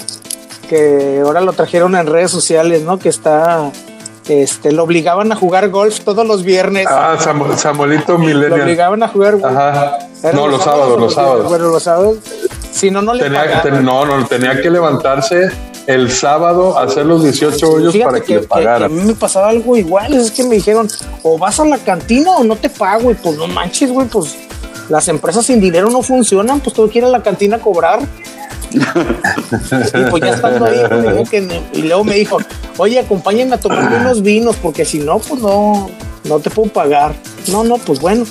que ahora lo trajeron en redes sociales, ¿no? Que está, este, lo obligaban a jugar golf todos los viernes. Ah, Samu- Samuelito lo millennial. obligaban a jugar golf. Ajá. ¿Eran No, los sábados, los sábados. Bueno, los sábados. Si no, no le Tenía, ten- no, no, tenía que levantarse el sábado a hacer los 18 hoyos Fíjate para que, le que pagaran. a mí me pasaba algo igual, es que me dijeron, o vas a la cantina o no te pago, y pues no manches, güey, pues las empresas sin dinero no funcionan, pues tengo que ir a la cantina a cobrar. Y pues ya estando ahí, pues, me dijo que- y luego me dijo, oye, acompáñenme a tomar unos vinos, porque si no, pues no, no te puedo pagar. No, no, pues bueno,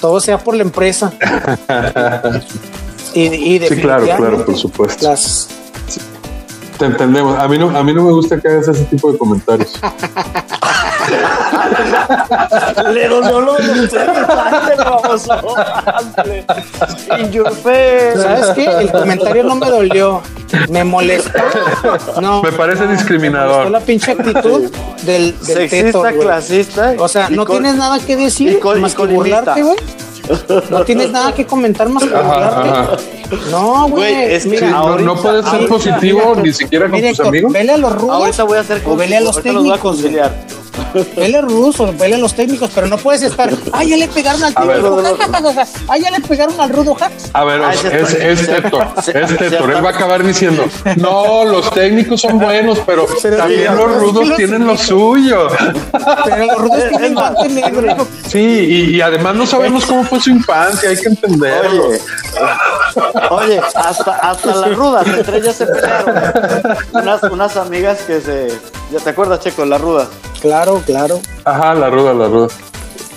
todo sea por la empresa. Y, y Sí, claro, claro, por supuesto. Las, Te entendemos. A mí no, a mí no me gusta que hagas ese tipo de comentarios. Le dolió lo baboso. In your face. ¿Sabes qué? El comentario no me dolió. Me molestó. No. Me parece no, discriminador. Me la pinche actitud del, del teto, Sexista, güey. clasista. O sea, y no col- tienes nada que y decir col- y más que colimista. burlarte, güey. No tienes nada que comentar más que burlarte. No, güey. Güey, es que mira, Sí, no, ahorita- no puedes ser ahorita, positivo mira, ni siquiera con mira, tus amigos. Vele a los rudos. Ahorita voy a hacer o vele a los ahorita los voy a técnicos. conciliar. Vele a los rudos o vele a los técnicos, pero no puedes estar. ¡Ay, ya le pegaron al técnico! ¡Ay, ya le pegaron al rudo! ja". A ver, Ah, es, es, es- sí, Él va a acabar diciendo, no, los técnicos son buenos, pero también los rudos tienen lo suyo. Pero los rudos tienen guante negro. Sí, y, y además no sabemos cómo fue su infancia, hay que entenderlo. Oye, oye, hasta, hasta las rudas, entre ellas se pelearon. Unas, unas amigas que se. ¿Ya te acuerdas, Checo? Las rudas. Claro, claro. Ajá, la ruda, la ruda.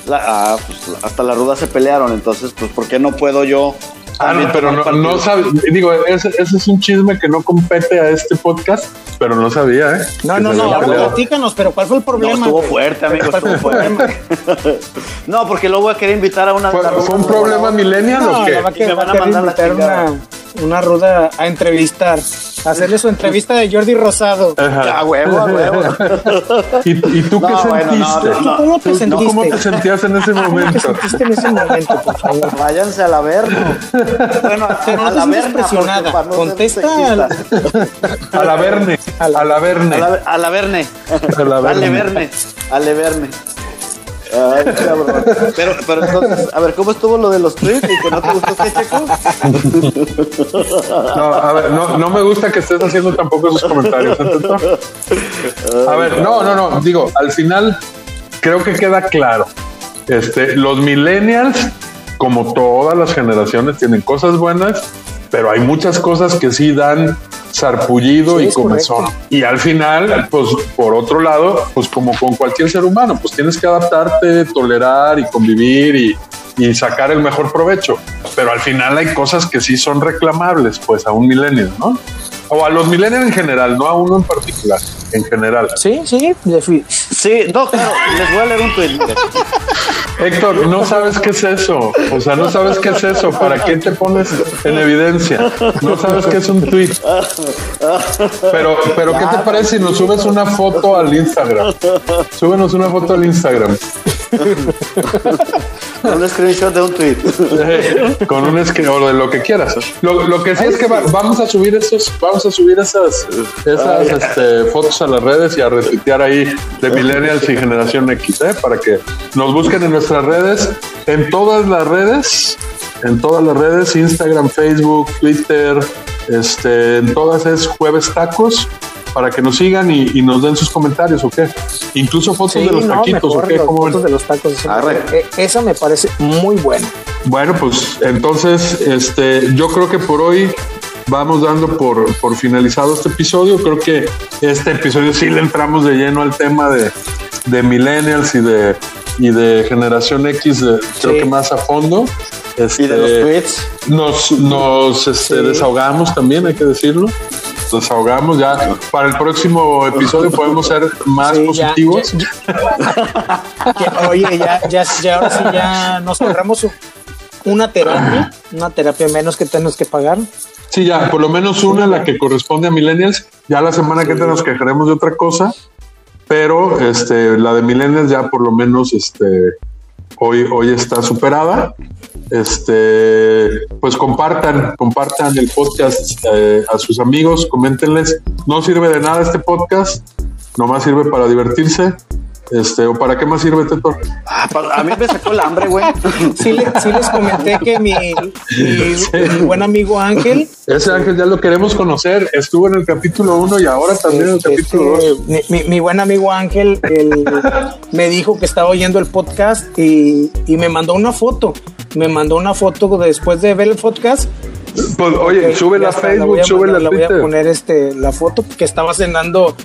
La- ah, pues, hasta las rudas se pelearon, entonces, pues, ¿por qué no puedo yo? Ah, no, pero no, no sabe, digo, ese, ese es un chisme que no compete a este podcast, pero no sabía, ¿eh? No, Que no, no, ahora platícanos, pero ¿cuál fue el No, problema? estuvo güey? fuerte, amigo, ¿Cuál fue estuvo fuerte. no, porque luego voy a querer invitar a una ¿Fue, fue un problema millennial No, o qué? la me van a mandar la chingada. una, una ruda a entrevistar, a hacerle su entrevista de Jordi Rosado. Ajá. A huevo, a huevo. ¿Y, y tú qué bueno, sentiste? no, ¿Cómo te ¿Tú- sentiste? ¿Cómo te sentías en ese ¿Cómo te momento? sentiste en ese momento, por favor? Váyanse a la verna. Bueno, a, Pero a la verna. presionada. Contesta sexista. A la Verne, a la Verne. A la, a la verne. A la verne. verne. Ale verne. Ay, cabrón. Pero, pero entonces, a ver, ¿cómo estuvo lo de los tweets y que no te gustó qué, Checo? No, a ver, no, no me gusta que estés haciendo tampoco esos comentarios. A ver, no, no, no. Digo, al final creo que queda claro. Este, los millennials, como todas las generaciones, tienen cosas buenas, pero hay muchas cosas que sí dan sarpullido Sí, y comezón. correcto. Y al final, pues por otro lado, pues como con cualquier ser humano, pues tienes que adaptarte, tolerar y convivir y, y sacar el mejor provecho. Pero al final hay cosas que sí son reclamables, pues a un millennial, ¿no? O a los millennials en general, no a uno en particular, en general. Sí, sí, defi- Sí, no, claro, les voy a leer un tweet. Héctor, no sabes qué es eso. O sea, no sabes qué es eso. ¿Para qué te pones en evidencia? No sabes qué es un tweet. Pero, pero ¿qué te parece si nos subes una foto al Instagram? Súbenos una foto al Instagram. Un screenshot de un tweet. Con un screen o de lo que quieras. Lo, lo que sí es que va- vamos a subir esos, vamos a subir esas, esas este, fotos a las redes y a retuitear ahí de Millennials y Generación X, ¿eh? para que nos busquen en nuestras redes, en todas las redes, en todas las redes, Instagram, Facebook, Twitter, este, en todas es Jueves Tacos. Para que nos sigan y, y nos den sus comentarios, ¿o qué? Incluso fotos sí, de los no, taquitos, ¿o qué? los ¿Cómo ven? fotos de los tacos. eso- Arre. eh, Esa me parece muy buena. Bueno, pues entonces, este, yo creo que por hoy vamos dando por, por finalizado este episodio. Creo que este episodio sí le entramos de lleno al tema de, de millennials y de, y de generación X, de- creo que más a fondo. Este, Y de los tweets. nos, nos este, Sí. desahogamos también, hay que decirlo. Nos desahogamos ya. Para el próximo episodio podemos ser más Sí, ya- positivos. Que, oye, ya, ya, ya, ahora sí ya nos ahorramos un- una terapia, una terapia menos que tenemos que pagar. Sí, ya, por lo menos una, la que corresponde a Millennials. Ya la semana que entra nos quejaremos de otra cosa, pero este, la de Millennials ya por lo menos este, hoy, hoy está superada. Este, pues compartan, compartan el podcast eh, a sus amigos, coméntenles. No sirve de nada este podcast, nomás sirve para divertirse. Este, ¿o para qué más sirve Teto? Ah, pa- a mí me sacó el hambre, güey. Sí, le- sí les comenté que mi, mi- mi buen amigo Ángel Ese Ángel ya lo queremos conocer. Estuvo en el capítulo 1 y ahora también en el Este, capítulo 2. mi, mi- mi buen amigo Ángel él me dijo que estaba oyendo el podcast y, y me mandó una foto. Me mandó una foto después de ver el podcast. Pues, oye, Ok, sube la Facebook, sube la mandar, voy a Twitter. poner este, la foto que estaba cenando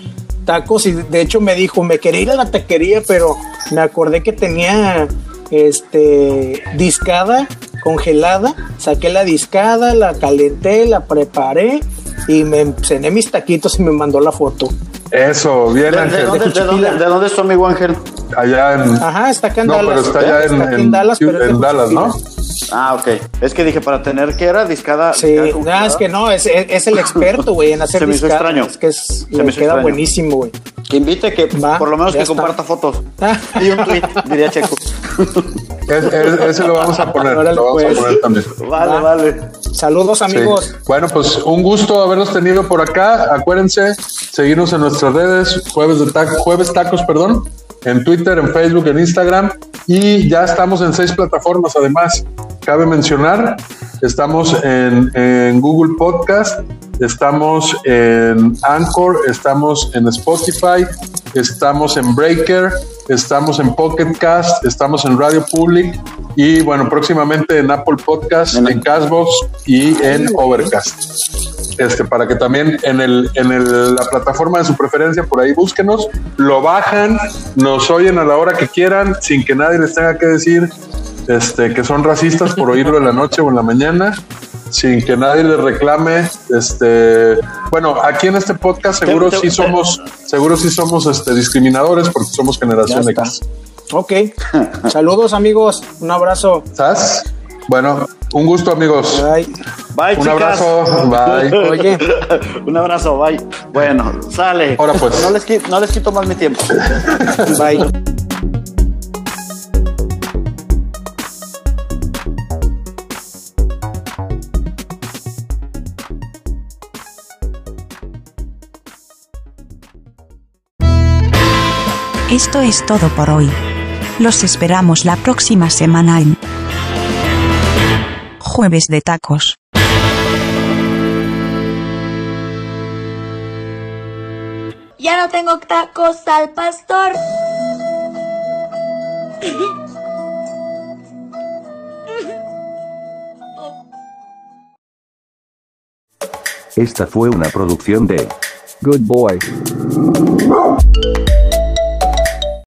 tacos y de hecho me dijo, me quería ir a la taquería, pero me acordé que tenía este discada congelada, saqué la discada, la calenté, la preparé y me cené mis taquitos y me mandó la foto. Eso, bien ¿De, de Ángel. dónde, de, dónde, ¿De dónde es tu amigo Ángel? Allá en. Ajá, está acá en No, Dallas. pero está allá en, en- en Dallas, pero en Dallas, ¿no? Ah, ok. Es que dije, para tener que era discada. Sí, discada es que no, es, es- es el experto, güey, en hacer Se me hizo discadas, extraño. Es que es, Se le me hizo queda extraño. buenísimo, güey. Que invite, que Va, por lo menos ya que está. comparta fotos. Y un tweet, diría Checo. Es- es- ese lo vamos a poner. Órale, lo vamos pues. a poner también. Vale, Va. vale. Saludos, Sí. amigos. Bueno, pues un gusto haberlos tenido por acá. Acuérdense, seguirnos en nuestras redes, jueves de taco, jueves tacos, perdón, en Twitter, en Facebook, en Instagram. Y ya estamos en seis plataformas. Además, cabe mencionar, estamos en, Google Podcast, estamos en Anchor, estamos en Spotify, estamos en Breaker, estamos en Pocket Cast, estamos en Radio Public y bueno, próximamente en Apple Podcast, en Castbox y en Overcast. Este, para que también en el, en el- la plataforma de su preferencia, por ahí búsquenos, lo bajan, nos oyen a la hora que quieran, sin que nadie les tenga que decir este, que son racistas por oírlo en la noche o en la mañana, sin que nadie les reclame. Este, bueno, aquí en este podcast seguro Te- te- sí somos, seguro sí somos este, discriminadores porque somos generación. X. Ok. Saludos, amigos. Un abrazo. ¿Sabes? Bueno, un gusto amigos. Bye. Bye, Un chicas. abrazo, bye. Oye. un abrazo, bye. Bueno, sale. Ahora pues. No les, no les quito más mi tiempo. Bye. Esto es todo por hoy. Los esperamos la próxima semana en Jueves de Tacos. Ya no tengo tacos al pastor. Esta fue una producción de Good boy.